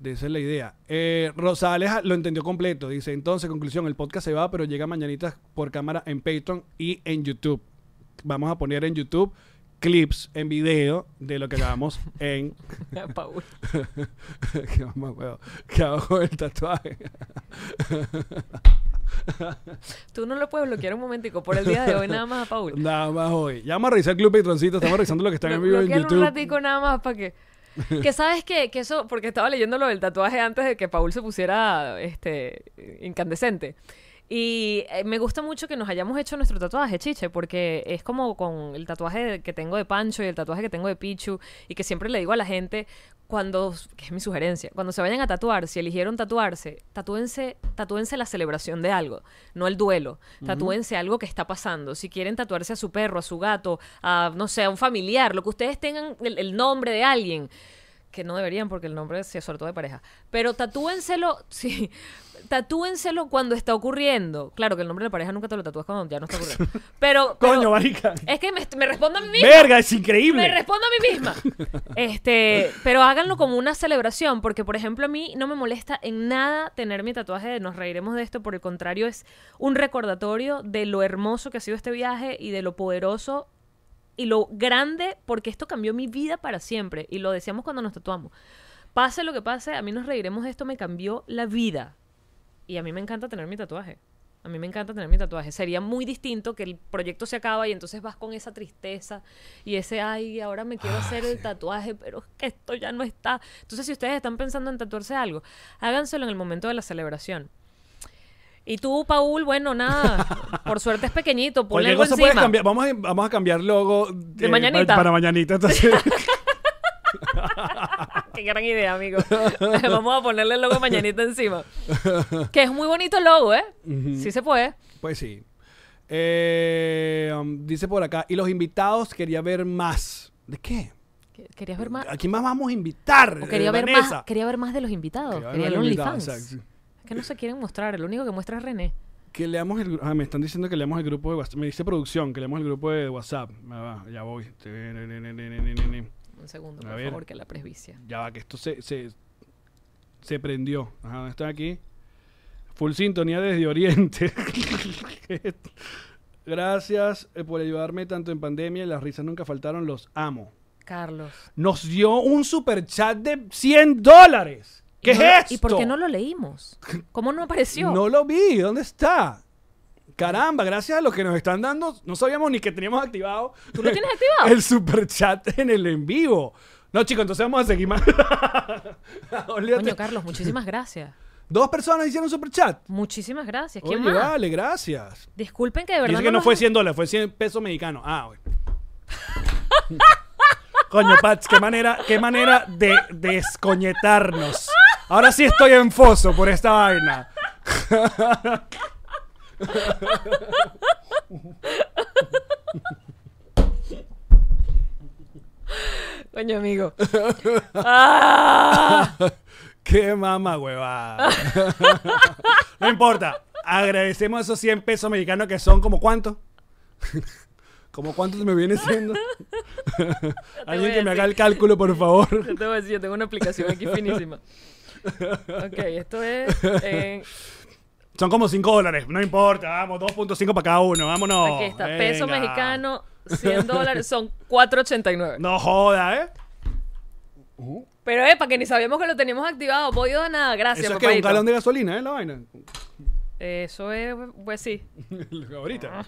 de esa es la idea. Eh, Rosales lo entendió completo. Dice, entonces, conclusión, el podcast se va, pero llega mañanitas por cámara en Patreon y en YouTube. Vamos a poner en YouTube clips en video de lo que hagamos en... Paul. que mamá, huevo, que hago el tatuaje. Tú no lo puedes bloquear un momentico por el día de hoy nada más a Paul. Nada más hoy. Ya vamos a revisar el club Patroncito. Estamos revisando lo que está en vivo en bloquear un YouTube. ratico nada más para que... Que sabes qué? que eso, porque estaba leyendo lo del tatuaje antes de que Paul se pusiera este incandescente. Y eh, me gusta mucho que nos hayamos hecho nuestro tatuaje, chiche, porque es como con el tatuaje que tengo de Pancho y el tatuaje que tengo de Pichu, y que siempre le digo a la gente, cuando, que es mi sugerencia, cuando se vayan a tatuar, si eligieron tatuarse, tatúense, tatúense la celebración de algo, no el duelo. Tatúense algo que está pasando. Si quieren tatuarse a su perro, a su gato, a, no sé, a un familiar, lo que ustedes tengan, el, el nombre de alguien, que no deberían porque el nombre es sobre todo de pareja. Pero tatúenselo, sí, tatúenselo cuando está ocurriendo. Claro que el nombre de la pareja nunca te lo tatúas cuando ya no está ocurriendo. Pero, pero Coño, marica. es que me, me respondo a mí misma. Verga, es increíble. Me respondo a mí misma. Este, pero háganlo como una celebración, porque por ejemplo a mí no me molesta en nada tener mi tatuaje de nos reiremos de esto, por el contrario es un recordatorio de lo hermoso que ha sido este viaje y de lo poderoso y lo grande, porque esto cambió mi vida para siempre y lo decíamos cuando nos tatuamos. Pase lo que pase, a mí nos reiremos de esto me cambió la vida. Y a mí me encanta tener mi tatuaje. A mí me encanta tener mi tatuaje. Sería muy distinto que el proyecto se acaba y entonces vas con esa tristeza y ese, ay, ahora me quiero hacer el tatuaje, pero es que esto ya no está. Entonces, si ustedes están pensando en tatuarse algo, háganselo en el momento de la celebración. Y tú, Paul, bueno, nada, por suerte es pequeñito, ponle algo encima. cambiar. Vamos a, vamos a cambiar logo de, mañanita. Para, para mañanita. Entonces, Qué gran idea, amigo. Vamos a ponerle el logo mañanita encima. Que es muy bonito el logo, ¿eh? Sí se puede. pues sí. Eh, um, dice por acá. Y los invitados quería ver más. ¿De qué? Que- ¿Querías ver más? ¿A quién más vamos a invitar? O quería eh, ver Vanessa? más, quería ver más de los invitados. Quería ver Quería de los OnlyFans. Es que no se quieren mostrar. El único que muestra es René. Que leamos el ah, me están diciendo que leamos el grupo de WhatsApp. Me dice producción que leamos el grupo de WhatsApp. Ya va, ya voy. Un segundo, por favor, que la presbicia. Ya va, que esto se, se, se prendió. Ajá, ¿dónde está aquí? Full sintonía desde Oriente. Gracias eh, por ayudarme tanto en pandemia y las risas nunca faltaron. Los amo. Carlos. Nos dio un super chat de 100 dólares. ¿Qué ¿Y es esto? ¿Y por qué no lo leímos? ¿Cómo no apareció? No lo vi. ¿Dónde está? Caramba, gracias a los que nos están dando. No sabíamos ni que teníamos activado. ¿Tú lo tienes activado? El super chat en el en vivo. No, chicos, entonces vamos a seguir más. Coño, Carlos, muchísimas gracias. Dos personas hicieron super chat. Muchísimas gracias. ¿Quién Oye, más? vale, gracias. Disculpen que de verdad Dice que no nos- fue 100 dólares, fue 100 pesos mexicanos. Ah, güey. Coño, Pats, qué manera, qué manera de descoñetarnos. Ahora sí estoy en foso por esta vaina. Coño, amigo. ¡Ah! Qué mama, huevada. no importa. Agradecemos esos 100 pesos mexicanos que son como cuánto. ¿Como cuánto me viene siendo? Alguien que me haga el cálculo, por favor. Yo te voy a decir, yo tengo una aplicación aquí finísima. Ok, esto es. en- Son como 5 dólares. No importa, vamos, 2.5 para cada uno. Vámonos. aquí está, peso Venga. mexicano, 100 dólares, son 4.89. No joda, ¿eh? Pero, eh, para que ni sabíamos que lo teníamos activado, pollo de nada, gracias, Eso es que un papadito. galón de gasolina, ¿eh? La vaina. Eso es, pues sí. Ahorita.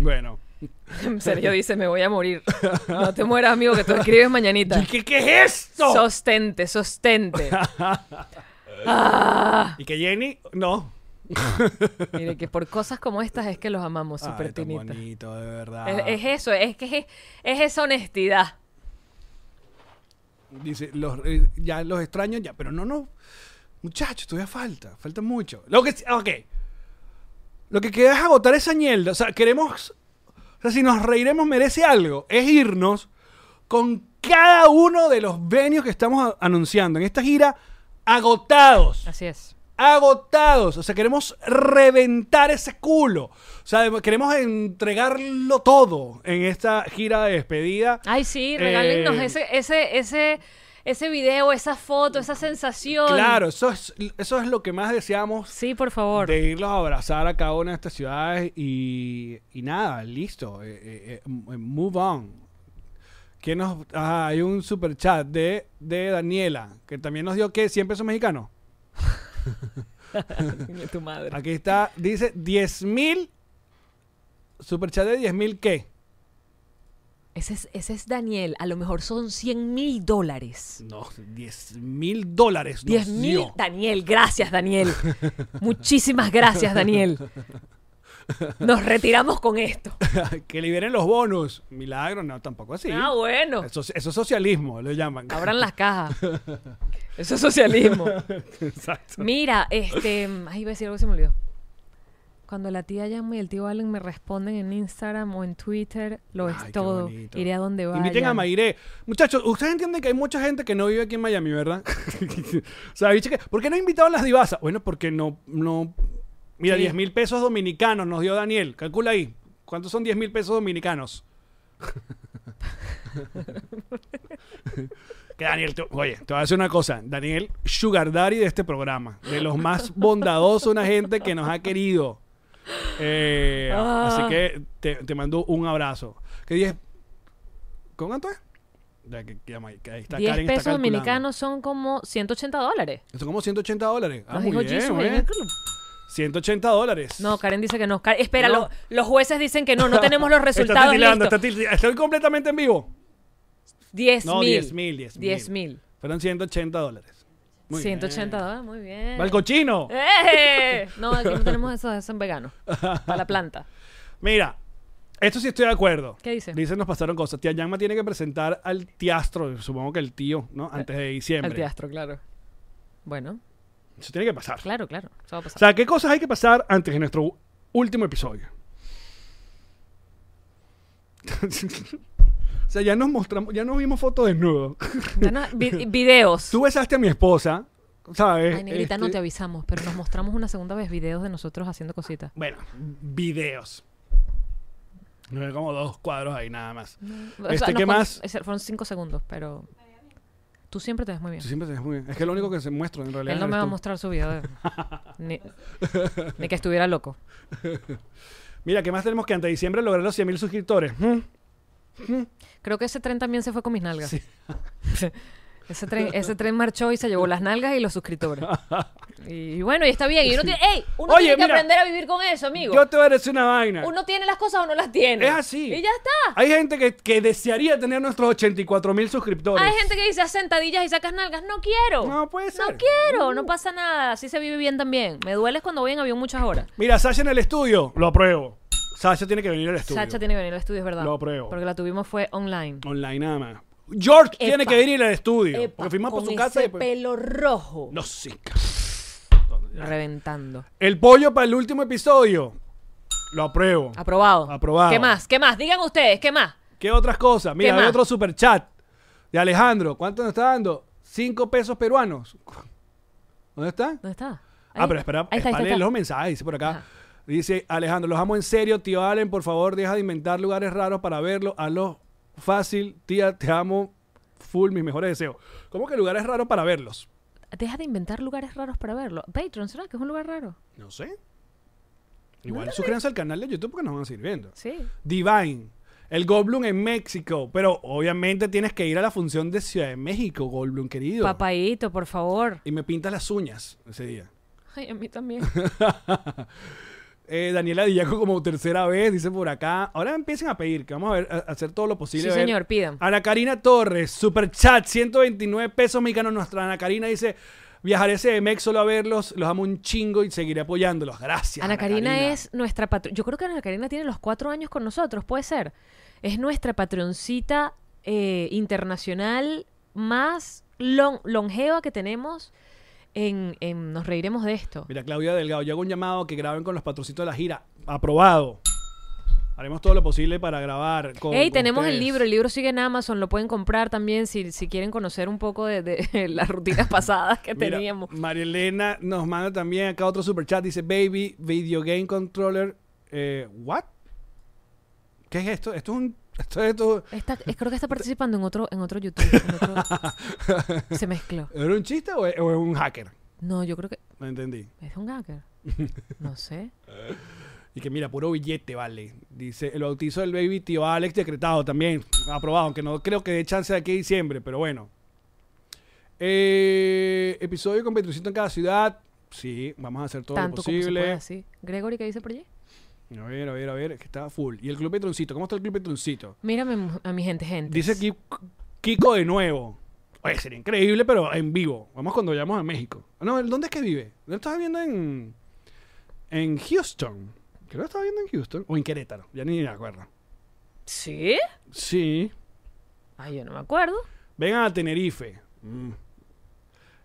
Bueno. Sergio dice, me voy a morir. No te mueras, amigo, que tú escribes mañanita. ¿Y ¿Qué, qué es esto? Sostente, sostente. Ah, Y que Jenny, no. mire, que por cosas como estas es que los amamos, Ay, super tan tinita. bonito, de verdad. Es, es eso, es que es, es esa honestidad. Dice, los, eh, ya los extraños, ya, pero no, no. Muchachos, todavía falta, falta mucho. Lo que, ok. Lo que queda es agotar esa mierda. O sea, queremos. O sea, si nos reiremos merece algo. Es irnos con cada uno de los venios que estamos anunciando en esta gira agotados. Así es. agotados. O sea, queremos reventar ese culo. O sea, queremos entregarlo todo en esta gira de despedida. Ay, sí, regálenos Eh, ese, ese, ese, ese video, esa foto, esa sensación. Claro, eso es, eso es lo que más deseamos Sí, por favor. de irlos a abrazar a cada una de estas ciudades y, y nada, listo. eh, eh, eh, move on. ¿Quién nos, ah, hay un super chat de, de Daniela, que también nos dio que 100 pesos mexicanos. Tu madre. Aquí está, dice 10 mil. Super chat de 10 mil, ¿qué? Ese es, ese es Daniel. A lo mejor son 100 mil dólares. No, 10 mil dólares. nos 10 mil. Daniel, gracias, Daniel. Muchísimas gracias, Daniel. Nos retiramos con esto. que liberen los bonos. Milagro, no, tampoco así. Ah, bueno. Eso, eso es socialismo, lo llaman. Abran las cajas. Eso es socialismo. Exacto. Mira, este. Ay, iba a decir algo que se me olvidó. Cuando la tía Yama y el tío Allen me responden en Instagram o en Twitter, lo es Ay, todo. bonito. Iré a donde vaya. Inviten a Mairé. Muchachos, ustedes entienden que hay mucha gente que no vive aquí en Miami, ¿verdad? o sea, que- ¿por qué no invitaron las divasas? Bueno, porque no, no. Mira, Sí. 10 mil pesos dominicanos nos dio Daniel. Calcula ahí. ¿Cuántos son 10 mil pesos dominicanos? que Daniel, te- oye, te voy a decir una cosa. Daniel, Sugar Daddy de este programa. De los más bondadosos, una gente que nos ha querido. Eh, Ah. Así que te, te mando un abrazo. ¿Qué 10? ¿Con cuánto es? Ya que- que que ahí está 10 Karen está pesos calculando. dominicanos son como 180 dólares. Son como 180 dólares. Ah, Nos muy dijo bien, bien. el club. 180 dólares. No, Karen dice que no. Karen- espera, No. lo- los jueces dicen que no, no tenemos los resultados Está listos. está. Estoy completamente en vivo. 10 No, mil. 10 mil, 10 mil. 10 mil. Fueron 180 dólares. Muy 180 bien. dólares, muy bien. ¡Va el cochino! ¡Eh! No, aquí no tenemos eso, eso en vegano. Para la planta. Mira, esto sí estoy de acuerdo. ¿Qué dice? Dicen, nos pasaron cosas. Tía Yanma tiene que presentar al tiastro, supongo que el tío, ¿no? Antes de diciembre. El teatro, claro. Bueno, Eso tiene que pasar. claro, claro. Eso va a O pasar. sea, ¿qué cosas hay que pasar antes de nuestro último episodio? o sea, ya nos mostramos, ya nos vimos fotos desnudos. Ya no- vi- videos. Tú besaste a mi esposa, ¿sabes? Ay, negrita, no Este, te avisamos, pero nos mostramos una segunda vez videos de nosotros haciendo cositas. Bueno, videos. No hay como dos cuadros ahí nada más. O sea, Este, no ¿qué fue- más? ese- Fueron cinco segundos, pero tú siempre te ves muy bien. Tú siempre te ves muy bien. Es que lo único que se muestra en realidad. Él no me va a tú. mostrar su video. de- ni, ni que estuviera loco. Mira, ¿qué más tenemos que antes de diciembre lograr los 100 mil suscriptores? ¿Mm? Creo que ese tren también se fue con mis nalgas. Sí. ese, tren, ese tren marchó y se llevó las nalgas y los suscriptores. Y bueno, y está bien. Y uno tiene, ¡ey! Uno Oye, tiene que mira, aprender a vivir con eso, amigo. Yo te voy a decir una vaina. Uno tiene las cosas o no las tiene. Es así. Y ya está. Hay gente que, que desearía tener nuestros 84 mil suscriptores. Hay gente que dice sentadillas y sacas nalgas. No quiero. No puede ser. No quiero, no pasa nada. Así se vive bien también. Me duele cuando voy en avión muchas horas. Mira, Sasha en el estudio. Lo apruebo. Sasha tiene que venir al estudio. Sacha tiene que venir al estudio, es verdad. Lo apruebo. Porque la tuvimos fue online. Online nada más. George tiene que venir al estudio. Epa, porque fuimos por con su casa y ese después- pelo rojo. No, sí. Reventando. El pollo para el último episodio. Lo apruebo. Aprobado. Aprobado. ¿Qué más? ¿Qué más? Digan ustedes, ¿qué más? ¿Qué otras cosas? Mira, ¿Qué hay más? otro super chat de Alejandro. ¿Cuánto nos está dando? Cinco pesos peruanos. ¿Dónde está? ¿Dónde está? Ah, pero espera, Ahí está, ahí está, para ahí leer está. los mensajes, dice por acá. Ajá. Dice Alejandro, los amo en serio, tío Allen, por favor, deja de inventar lugares raros para verlo. Hazlo fácil, tía, te amo, full, mis mejores deseos. ¿Cómo que lugares raros para verlos? Deja de inventar lugares raros para verlo. Patreon, ¿será que es un lugar raro? No sé. Igual suscríbanse al canal de YouTube porque nos van a seguir viendo. Sí. Divine, el Goldblum en México, pero obviamente tienes que ir a la función de Ciudad de México, Goldblum querido. Papaíto, por favor. Y me pintas las uñas ese día. Ay, a mí también. Eh, Daniela Dillaco como tercera vez, dice por acá. Ahora empiecen a pedir, que vamos a, ver, a hacer todo lo posible. Sí, a ver. señor, pidan. Ana Karina Torres, super chat, 129 pesos mexicanos. Nuestra Ana Karina dice: Viajaré ese de Mex solo a verlos, los amo un chingo y seguiré apoyándolos. Gracias. Ana Karina es nuestra patrona. Yo creo que Ana Karina tiene los cuatro años con nosotros, puede ser. Es nuestra patroncita eh, internacional más lon- longeva que tenemos en, en Nos Reiremos de Esto. Mira, Claudia Delgado, yo hago un llamado que graben con los patrocitos de la gira. Aprobado. Haremos todo lo posible para grabar con. Con tenemos el libro, el libro sigue en Amazon, lo pueden comprar también si, si quieren conocer un poco de, de las rutinas pasadas que Mira, teníamos. María Elena nos manda también acá otro super chat. Dice: Baby, video game controller. Eh, ¿What? ¿Qué es esto? Esto es un. Esto es esto. Está- es- creo que está participando en otro, en otro YouTube. en otro- se mezcló. ¿Era un chiste o es, o es un hacker? No, yo creo que No entendí. es un hacker. No sé. Y que mira, puro billete, vale. Dice, el bautizo del baby tío Alex decretado también. Aprobado, aunque no creo que dé chance de aquí a diciembre, pero bueno. Eh, episodio con Petrucito en cada ciudad. Sí, vamos a hacer todo Tanto lo como se posible. sí. Gregory, ¿qué dice por allí? A ver, a ver, a ver, que está full. Y el Club Petroncito, ¿cómo está el Club Petroncito? Mírame a mi gente, gente. Dice aquí Kiko de nuevo. Oye, sería increíble, pero en vivo. Vamos cuando vayamos a México. No, ¿dónde es que vive? ¿Dónde estás viviendo en. En Houston? Creo que estaba viendo en Houston. O en Querétaro. Ya ni me acuerdo. ¿Sí? Sí. Ay, yo no me acuerdo. Vengan a Tenerife. Mm.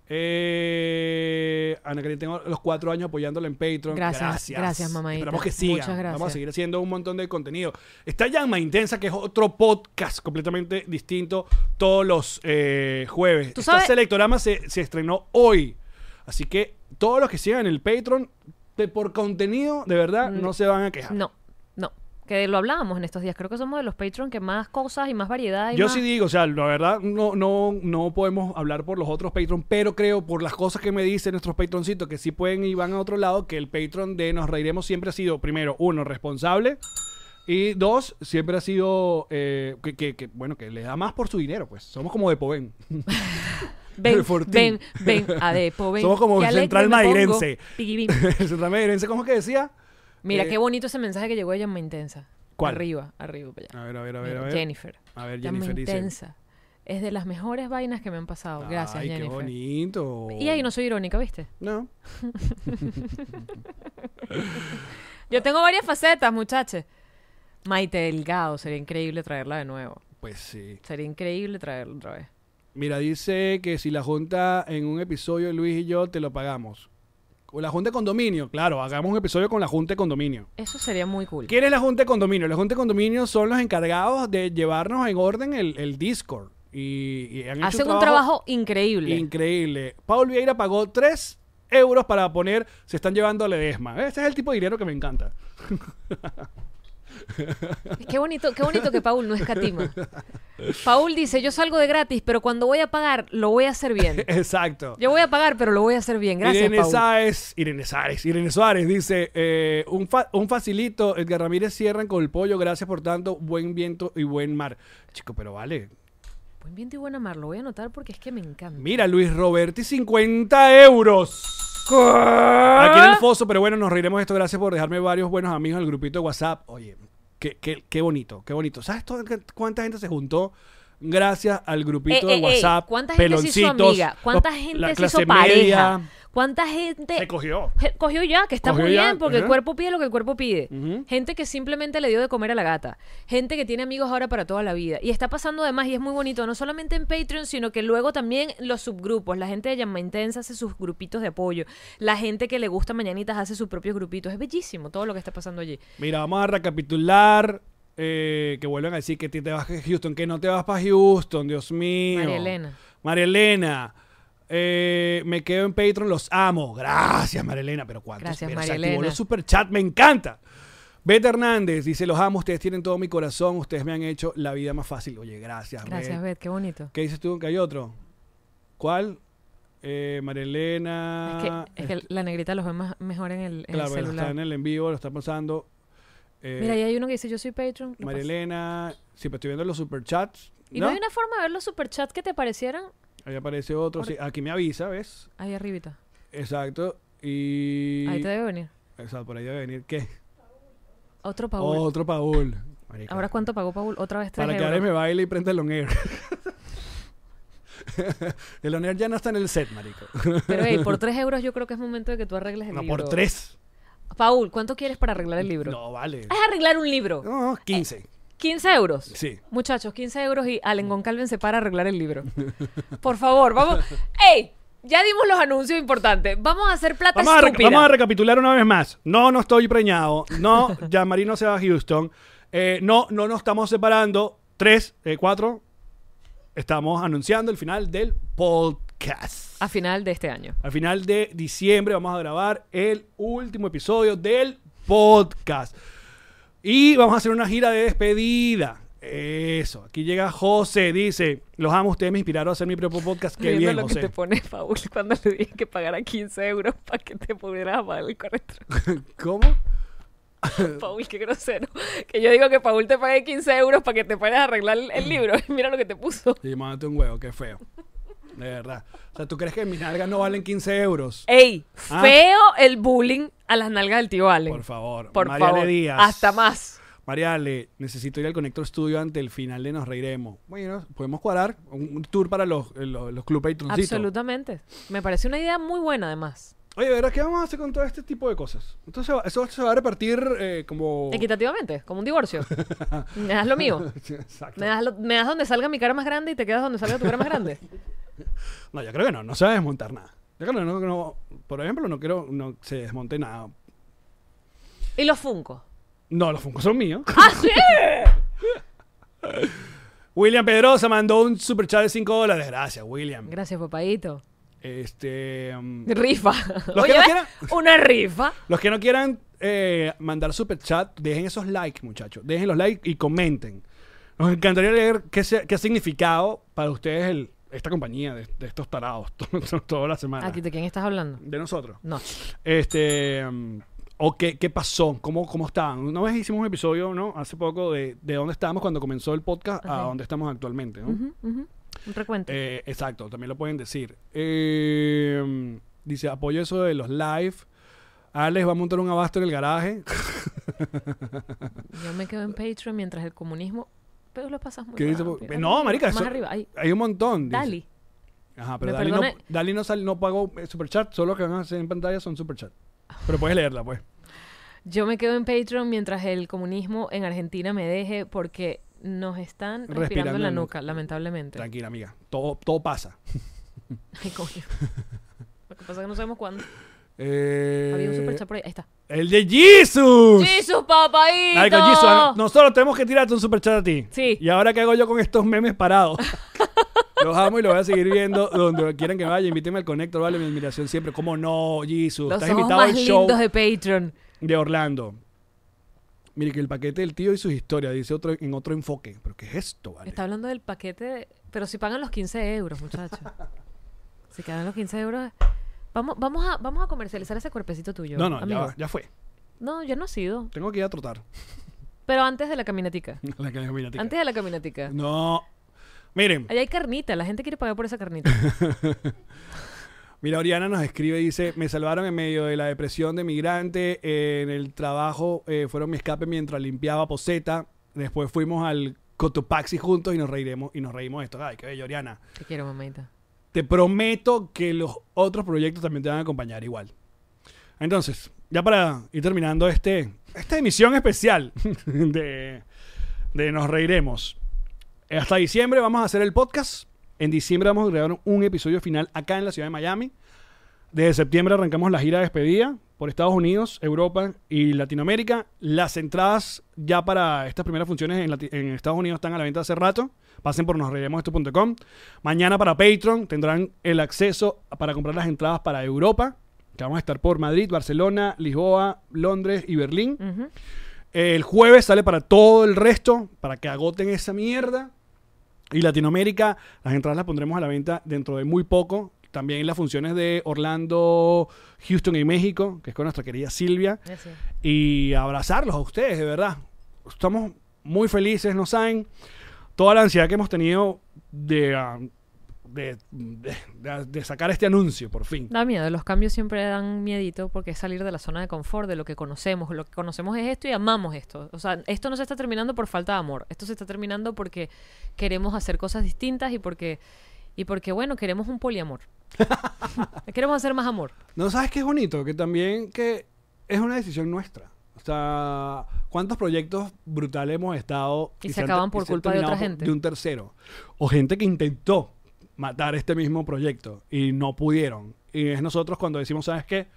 Eh, Ana Karina, tengo los cuatro años apoyándola en Patreon. Gracias, gracias, mamadita. Esperamos que sigan. Muchas gracias. Vamos a seguir haciendo un montón de contenido. Está Llama Intensa, que es otro podcast completamente distinto todos los eh, jueves. ¿Tú Esta sabes? Selectorama se, se estrenó hoy. Así que todos los que sigan el Patreon, de- por contenido, de verdad, no se van a quejar. Mm. No. Que lo hablábamos en estos días. Creo que somos de los Patreon que más cosas y más variedad. y Yo más- sí digo, o sea, la verdad no, no, no podemos hablar por los otros Patreon, pero creo por las cosas que me dicen nuestros Patroncitos que sí pueden y van a otro lado, que el Patreon de Nos Reiremos siempre ha sido, primero, uno, responsable y dos, siempre ha sido, eh, que, que- que, bueno, que le da más por su dinero, pues. Somos como de Povén. Ven, ven, ven, Adepo, ven. Somos como Central el Central Mairense, ¿cómo que decía? Mira, Eh, qué bonito ese mensaje que llegó de Llama Intensa. ¿Cuál? Arriba, arriba, para allá. A ver, a ver, a ver, Mira, a ver. Jennifer. A ver, Llama Jennifer dice. Intensa. Es de las mejores vainas que me han pasado. Gracias, Ay, qué Jennifer. bonito. Y ahí no soy irónica, ¿viste? No. Yo tengo varias facetas, muchachos. Maite Delgado, sería increíble traerla de nuevo. Pues sí. Sería increíble traerla otra vez. Mira, dice que si la junta en un episodio, Luis y yo, te lo pagamos. O la junta de condominio, claro, hagamos un episodio con la junta de condominio. Eso sería muy cool. ¿Quién es la junta de condominio? La junta de condominio son los encargados de llevarnos en orden el, el Discord. Y, y han hecho Hacen un trabajo increíble. increíble. Paul Vieira pagó 3 euros para poner, se están llevando a Ledesma. Este es el tipo de dinero que me encanta. Qué bonito, qué bonito que Paul no escatima. Paul dice, yo salgo de gratis, pero cuando voy a pagar, lo voy a hacer bien. Exacto. Yo voy a pagar, pero lo voy a hacer bien. Gracias, Irene Paul. Sáez, Irene Sáez, Irene Suárez dice, eh, un, fa- un facilito, Edgar Ramírez cierran con el pollo, gracias por tanto, buen viento y buen mar. Chico, pero vale. Buen viento y buena mar, lo voy a anotar porque es que me encanta. Mira, Luis Roberti, 50 euros. Aquí en el foso, pero bueno, nos reiremos de esto. Gracias por dejarme varios buenos amigos en el grupito de WhatsApp. Oye, qué, qué, qué bonito, qué bonito. ¿Sabes todo- cuánta gente se juntó? Gracias al grupito Eh, de eh, eh, WhatsApp. ¿Cuánta gente se hizo peloncitos, amiga? ¿Cuánta gente la se clase hizo pareja? media. ¿Cuánta gente Se cogió. Cogió ya? Que está Cogió muy ya, bien, porque el cuerpo pide lo que el cuerpo pide. Gente que simplemente le dio de comer a la gata. Gente que tiene amigos ahora para toda la vida. Y está pasando además, y es muy bonito, no solamente en Patreon, sino que luego también los subgrupos. La gente de Llama Intensa hace sus grupitos de apoyo. La gente que le gusta Mañanitas hace sus propios grupitos. Es bellísimo todo lo que está pasando allí. Mira, vamos a recapitular. eh, que vuelvan a decir que te vas a Houston, que no te vas para Houston, Dios mío. María Elena. María Elena. Eh, me quedo en Patreon, los amo. Gracias, María Elena. Pero cuántos Gracias, pero se activó los superchat, me encanta. Beth Hernández dice: Los amo, ustedes tienen todo mi corazón, ustedes me han hecho la vida más fácil. Oye, gracias, Gracias, Beth. Beth, qué bonito. ¿Qué dices tú? ¿Que hay otro? ¿Cuál? Eh, María Elena. Es que, es que la negrita los ve más, mejor en el, en claro, celular. está en el en vivo, lo está pasando. Eh, Mira, ahí hay uno que dice, yo soy Patreon. Elena. Sí, pero estoy viendo los superchats. ¿Y no? hay una forma de ver los superchats que te parecieran Ahí aparece otro. Sí, aquí me avisa, ¿ves? ahí arribita? Exacto. Y. Ahí te debe venir. O sea, por ahí debe venir, ¿qué? Otro Paul. Otro Paul. Marica. ¿Ahora cuánto pagó Paul? Otra vez 3 Para que euros. Ares me baile y prenda el on air. el on air ya no está en el set, marico. Pero hey, por 3 euros yo creo que es momento de que tú arregles el no, libro. por tres. Paul, ¿cuánto quieres para arreglar el libro? No, vale. Es arreglar un libro. No, 15. 15 euros. Sí. Muchachos, 15 euros y Allen Goncalven se para a arreglar el libro. Por favor, vamos. ¡Ey! Ya dimos los anuncios importantes. Vamos a hacer plata Vamos a, vamos a recapitular una vez más. No, no estoy preñado. No, ya Marino se va a Houston. Eh, no, no nos estamos separando. Tres, eh, cuatro. Estamos anunciando el final del podcast. A final de este año. Al final de diciembre vamos a grabar el último episodio del podcast. Y vamos a hacer una gira de despedida. Eso. Aquí llega José. Dice: Los amo, ustedes me inspiraron a hacer mi propio podcast. Qué bien, lo José. que te pone Paul cuando le dije que pagara 15 euros para que te pudieras pagar el corrector. ¿Cómo? Paul, qué grosero. Que yo digo que Paul te pague 15 euros para que te pares a arreglar el, libro. Mira lo que te puso. Y mándate un huevo, qué feo. De verdad. O sea, ¿tú crees que mis nalgas no valen 15 euros? Ey, Ah. feo el bullying a las nalgas del tío Allen. Por favor. Por Mariale favor. Díaz. Hasta más. Mariale, necesito ir al Conector Studio ante el final de Nos Reiremos. Bueno, podemos cuadrar un, un tour para los, los, los Club Patroncitos. Absolutamente. Me parece una idea muy buena, además. Oye, ¿verdad qué vamos a hacer con todo este tipo de cosas? Entonces, eso se va a repartir eh, como... Equitativamente, como un divorcio. me das lo mío. Exacto. Me das, lo- me das donde salga mi cara más grande y te quedas donde salga tu cara más grande. No, yo creo que no, no se va a desmontar nada. Yo creo que no, no- por ejemplo, no quiero no se desmonte nada. Y los Funko. No, los Funkos son míos. ¡Ah, sí! William Pedrosa mandó un super chat de 5 dólares. Gracias, William. Gracias, papadito. Este. um, Rifa. Los que no quieran- Una rifa. los que no quieran eh, mandar super chat, dejen esos likes, muchachos. Dejen los likes y comenten. Nos encantaría leer qué, se- qué ha significado para ustedes el, esta compañía de, de estos tarados to- toda la semana. Aquí, ¿de quién estás hablando? De nosotros. No. Este. um, o qué, qué pasó, cómo, cómo estaban. Una vez hicimos un episodio, ¿no? Hace poco de, de dónde estábamos cuando comenzó el podcast a dónde estamos actualmente, ¿no? Un recuento. Eh, exacto, también lo pueden decir. Eh, dice, apoyo eso de los live. Alex va a montar un abasto en el garaje. Yo me quedo en Patreon mientras el comunismo. Pero lo pasas muy ¿Qué dice? rápido. No, marica, Más eso- arriba. Ahí. Hay un montón. dice. Dali. Ajá, pero Me Dali no, perdone. Dali no, sal- no pagó eh, superchat, solo lo que van a hacer en pantalla son superchat. Pero puedes leerla, pues. Yo me quedo en Patreon mientras el comunismo en Argentina me deje porque nos están respirando, Respirando en la en la nuca, lamentablemente. Tranquila, amiga. Todo, todo pasa. Ay, coño. Lo que pasa es que no sabemos cuándo. Eh, Había un superchat por ahí. Ahí está. El de Jesus. ¡Jesus, papadito! Marico, Jesus, a- nosotros tenemos que tirarte un superchat a ti. Sí. ¿Y ahora qué hago yo con estos memes parados? los amo y los voy a seguir viendo donde quieran que vaya. Invítenme al Conector, vale, mi admiración siempre. ¿Cómo no, Jesus? Los Estás ojos invitado más al show lindos de Patreon. de Orlando. Mire que el paquete del tío y sus historias dice otro en otro enfoque. ¿Pero qué es esto, vale? Está hablando del paquete, de- pero si pagan los 15 euros, muchachos. si quedan los 15 euros, vamos, vamos, a, vamos a comercializar ese cuerpecito tuyo. no, no, ya, ya fue. No, ya no ha sido. Tengo que ir a trotar. Pero antes de la caminatica. La caminatica. Antes de la caminatica. No. Miren, Allá hay carnita, la gente quiere pagar por esa carnita. Mira, Oriana nos escribe y dice, me salvaron en medio de la depresión de migrante, eh, en el trabajo eh, fueron mi escape mientras limpiaba poseta, después fuimos al Cotopaxi juntos y nos reiremos y nos reímos de esto. Ay, qué bello, Oriana. Te quiero, mamita. Te prometo que los otros proyectos también te van a acompañar igual. Entonces, ya para ir terminando este, esta emisión especial de, de Nos Reiremos. Hasta diciembre vamos a hacer el podcast. En diciembre vamos a grabar un episodio final acá en la ciudad de Miami. Desde septiembre arrancamos la gira de despedida por Estados Unidos, Europa y Latinoamérica. Las entradas ya para estas primeras funciones en, Lati- en Estados Unidos están a la venta hace rato. Pasen por nosreiremosesto.com. Mañana para Patreon tendrán el acceso para comprar las entradas para Europa, que vamos a estar por Madrid, Barcelona, Lisboa, Londres y Berlín. El jueves sale para todo el resto, para que agoten esa mierda. Y Latinoamérica, las entradas las pondremos a la venta dentro de muy poco. También las funciones de Orlando, Houston y México, que es con nuestra querida Silvia. Así. Y abrazarlos a ustedes, de verdad. Estamos muy felices, no saben toda la ansiedad que hemos tenido de ah, de- de- de sacar este anuncio, por fin. Da miedo, los cambios siempre dan miedito porque es salir de la zona de confort, de lo que conocemos. Lo que conocemos es esto y amamos esto. O sea, esto no se está terminando por falta de amor. Esto se está terminando porque queremos hacer cosas distintas y porque, y porque bueno, queremos un poliamor. queremos hacer más amor. No, ¿sabes qué es bonito? Que también que es una decisión nuestra. O sea, ¿cuántos proyectos brutales hemos estado Y se han acaban por y se culpa de otra gente? De un tercero. O gente que intentó matar este mismo proyecto y no pudieron. Y es nosotros cuando decimos, ¿sabes qué?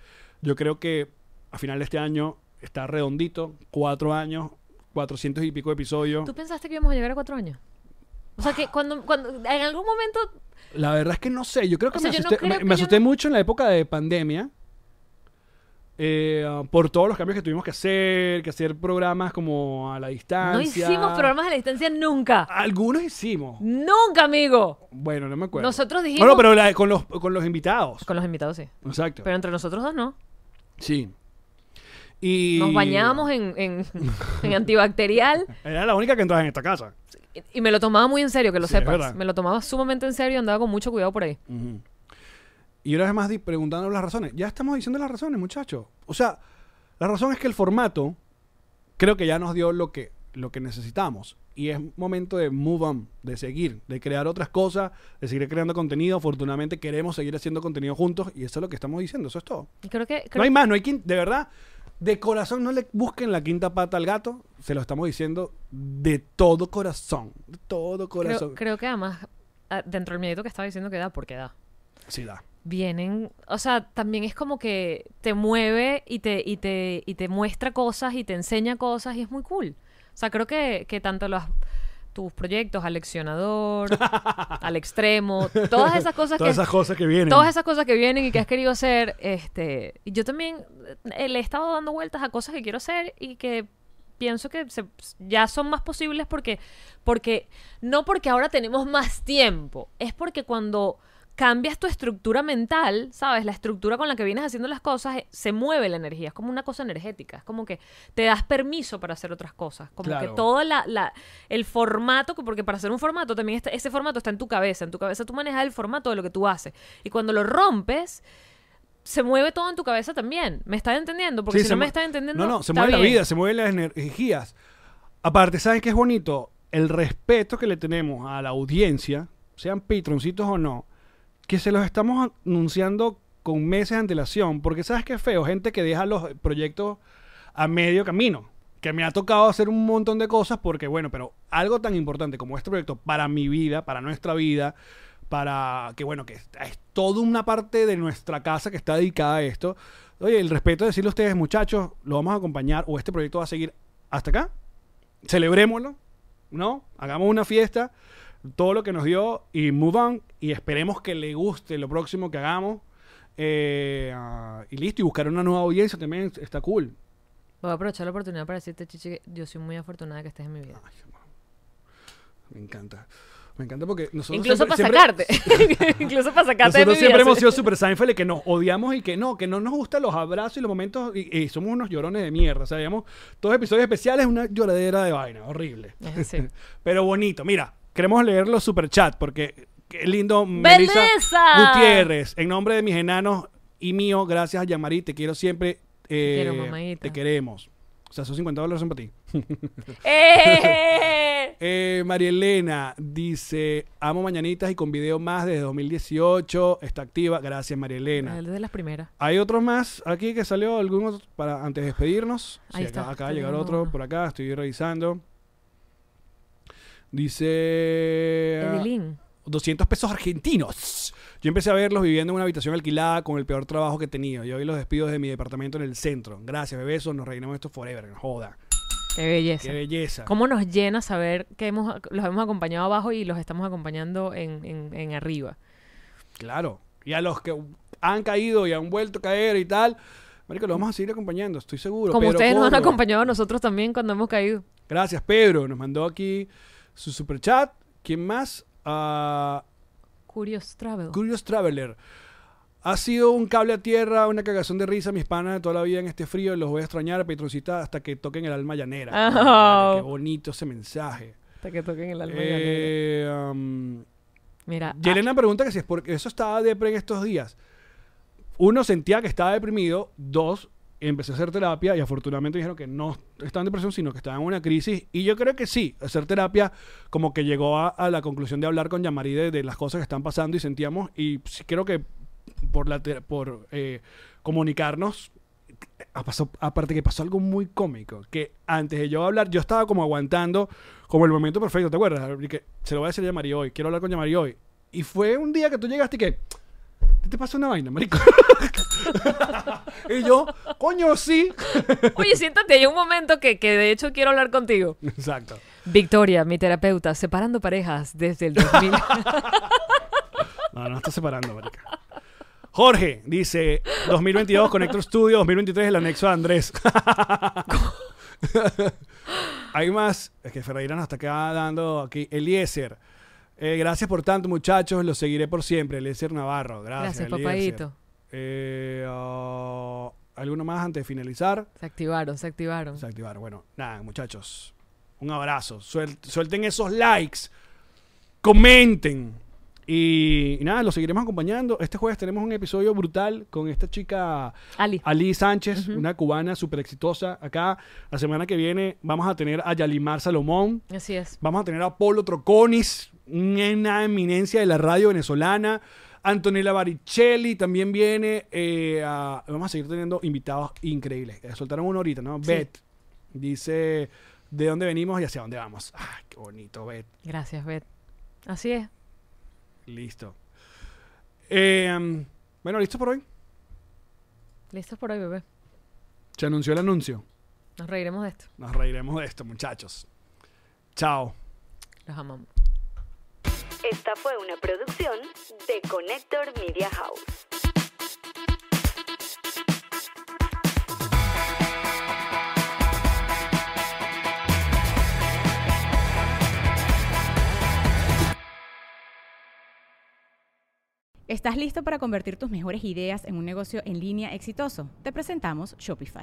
Yo creo que a final de este año está redondito, cuatro años, cuatrocientos y pico episodios. ¿Tú pensaste que íbamos a llegar a cuatro años? O sea, que cuando, cuando en algún momento La verdad es que no sé. Yo creo que O sea, me no asusté, creo me- que me yo asusté no- mucho en la época de pandemia. eh, por todos los cambios que tuvimos que hacer, que hacer programas como a la distancia. no hicimos programas a la distancia nunca. Algunos hicimos. Nunca, amigo. Bueno, no me acuerdo. Nosotros dijimos- Bueno, pero la- con, los, con los invitados. Con los invitados, sí. Exacto. Pero entre nosotros dos no. sí. Y Nos bañábamos en, en, en antibacterial Era la única que entraba en esta casa. y, y me lo tomaba muy en serio, que lo Sí, sepas. Me lo tomaba sumamente en serio y andaba con mucho cuidado por ahí. Y una vez más preguntando las razones. Ya estamos diciendo las razones, muchachos. O sea, la razón es que el formato creo que ya nos dio lo que, lo que necesitamos. Y es momento de move on, de seguir, de crear otras cosas, de seguir creando contenido. Afortunadamente queremos seguir haciendo contenido juntos y eso es lo que estamos diciendo. Eso es todo. Y creo que... No hay más, no hay quin- De verdad, de corazón no le busquen la quinta pata al gato. Se lo estamos diciendo de todo corazón. De todo corazón. creo, creo que además, ah, dentro del miedito que estaba diciendo que da, porque da. Sí, da. Vienen, o sea, también es como que te mueve y te, y te, y te muestra cosas y te enseña cosas y es muy cool. O sea, creo que, que tanto los tus proyectos, al leccionador, al extremo, todas esas cosas Todas que esas cosas que vienen. todas esas cosas que vienen y que has querido hacer, este, y yo también eh, le he estado dando vueltas a cosas que quiero hacer y que pienso que se- ya son más posibles porque, porque, no porque ahora tenemos más tiempo, es porque cuando cambias tu estructura mental, ¿sabes? La estructura con la que vienes haciendo las cosas, eh, se mueve la energía, es como una cosa energética, es como que te das permiso para hacer otras cosas, como Claro. que todo la, la- el formato, que- porque para hacer un formato también está, ese formato está en tu cabeza, en tu cabeza tú manejas el formato de lo que tú haces, y cuando lo rompes, se mueve todo en tu cabeza también, ¿me estás entendiendo? Porque Sí, si no me estás entendiendo, No, no, se mueve la vida, se mueven las energías. Aparte, ¿saben qué es bonito? El respeto que le tenemos a la audiencia, sean patroncitos o no, que se los estamos anunciando con meses de antelación. Porque ¿sabes qué feo? Gente que deja los proyectos a medio camino. Que me ha tocado hacer un montón de cosas porque, bueno, pero algo tan importante como este proyecto para mi vida, para nuestra vida, para que, bueno, que es, es toda una parte de nuestra casa que está dedicada a esto. Oye, el respeto de decirle a ustedes, muchachos, lo vamos a acompañar o este proyecto va a seguir hasta acá. Celebrémoslo, ¿no? Hagamos una fiesta, todo lo que nos dio y move on y esperemos que le guste lo próximo que hagamos. Eh, ah, y listo, y buscar una nueva audiencia también está cool. Voy a aprovechar la oportunidad para decirte, Chichi, que yo soy muy afortunada que estés en mi vida. Ay, me encanta. Me encanta porque nosotros Incluso siempre- para siempre- sacarte. Incluso para sacarte de mi Nosotros vida. siempre hemos sido super Seinfeld y que nos odiamos y que no, que no nos gustan los abrazos y los momentos y, y somos unos llorones de mierda. O sea, digamos, todos episodios especiales una lloradera de vaina, horrible. Es. Pero bonito. Mira, queremos leer los superchats porque qué lindo. Melissa. Gutiérrez, en nombre de mis enanos y mío, gracias a Yamari, te quiero siempre. eh, quiero, mamadita. Te queremos. O sea, esos 50 dólares son para ti. ¡Eh! Eh, María Elena dice, amo Mañanitas y con video más desde 2018. Está activa. Gracias, María Elena. El de las primeras. Hay otro más aquí que salió, algunos para antes de despedirnos. Ahí Sí, está, acá, de llegar otro uno. por acá, estoy revisando. Dice... Evelyn. 200 pesos argentinos. Yo empecé a verlos viviendo en una habitación alquilada con el peor trabajo que he tenido. Y hoy los despido de mi departamento en el centro. Gracias, bebesos. Nos reinamos esto forever. Joda. Qué belleza. Qué belleza. ¿Cómo nos llena saber que hemos, los hemos acompañado abajo y los estamos acompañando en, en- en arriba? Claro. Y a los que han caído y han vuelto a caer y tal, marico, lo vamos a seguir acompañando, estoy seguro. Como Pedro ustedes nos han acompañado a nosotros también cuando hemos caído. Gracias, Pedro. Nos mandó aquí su super chat. ¿Quién más? Ah, Curious Travel. Curious Traveler. Ha sido un cable a tierra, una cagazón de risa, mis panas de toda la vida en este frío. Los voy a extrañar, Petrocita, hasta que toquen el alma llanera. Oh. Qué bonito ese mensaje. Hasta que toquen el alma Eh, um, Mira, ah, Yelena pregunta que si es porque eso estaba depre en estos días. Uno sentía que estaba deprimido. Dos, empecé a hacer terapia y afortunadamente dijeron que no estaba en depresión, sino que estaba en una crisis. Y yo creo que sí, hacer terapia como que llegó a, a la conclusión de hablar con Yamari de, de las cosas que están pasando y sentíamos. Y sí creo que por, la, por eh, comunicarnos, a- pasó- aparte que pasó algo muy cómico, que antes de yo hablar, yo estaba como aguantando como el momento perfecto, ¿te acuerdas? Que se lo voy a decir a Yamari hoy, quiero hablar con Yamari hoy. Y fue un día que tú llegaste y que, ¿qué te pasa una vaina, marico? y yo, coño, sí. Oye, siéntate, hay un momento que, que de hecho quiero hablar contigo. Exacto. Victoria, mi terapeuta, separando parejas desde el 2000. No, no está separando, marica. Jorge dice 2022 Connector Studio, 2023 el anexo de Andrés. Hay más, es que Ferreira nos está acá dando aquí. Eliezer, eh, gracias por tanto, muchachos, los seguiré por siempre. Eliezer Navarro, gracias. Gracias, papadito. Eh, ah, ¿Alguno más antes de finalizar? Se activaron, se activaron. Se activar. Bueno, nada, muchachos. Un abrazo. Suel- suelten esos likes. Comenten. Y, y nada, los seguiremos acompañando. Este jueves tenemos un episodio brutal con esta chica Ali. Ali Sánchez, una cubana súper exitosa. Acá, la semana que viene, vamos a tener a Yalimar Salomón. Así es. Vamos a tener a Polo Troconis, una eminencia de la radio venezolana. Antonella Baricelli también viene. eh, a- vamos a seguir teniendo invitados increíbles. Eh, soltaron uno ahorita, ¿no? Sí. Beth dice de dónde venimos y hacia dónde vamos. Ay, qué bonito, Beth. Gracias, Beth. Así es. Listo. Eh, um, bueno, ¿listo por hoy? Listos por hoy, bebé. Se anunció el anuncio. Nos reiremos de esto. Nos reiremos de esto, muchachos. Chao. Los amamos. Esta fue una producción de Connector Media House. ¿Estás listo para convertir tus mejores ideas en un negocio en línea exitoso? Te presentamos Shopify.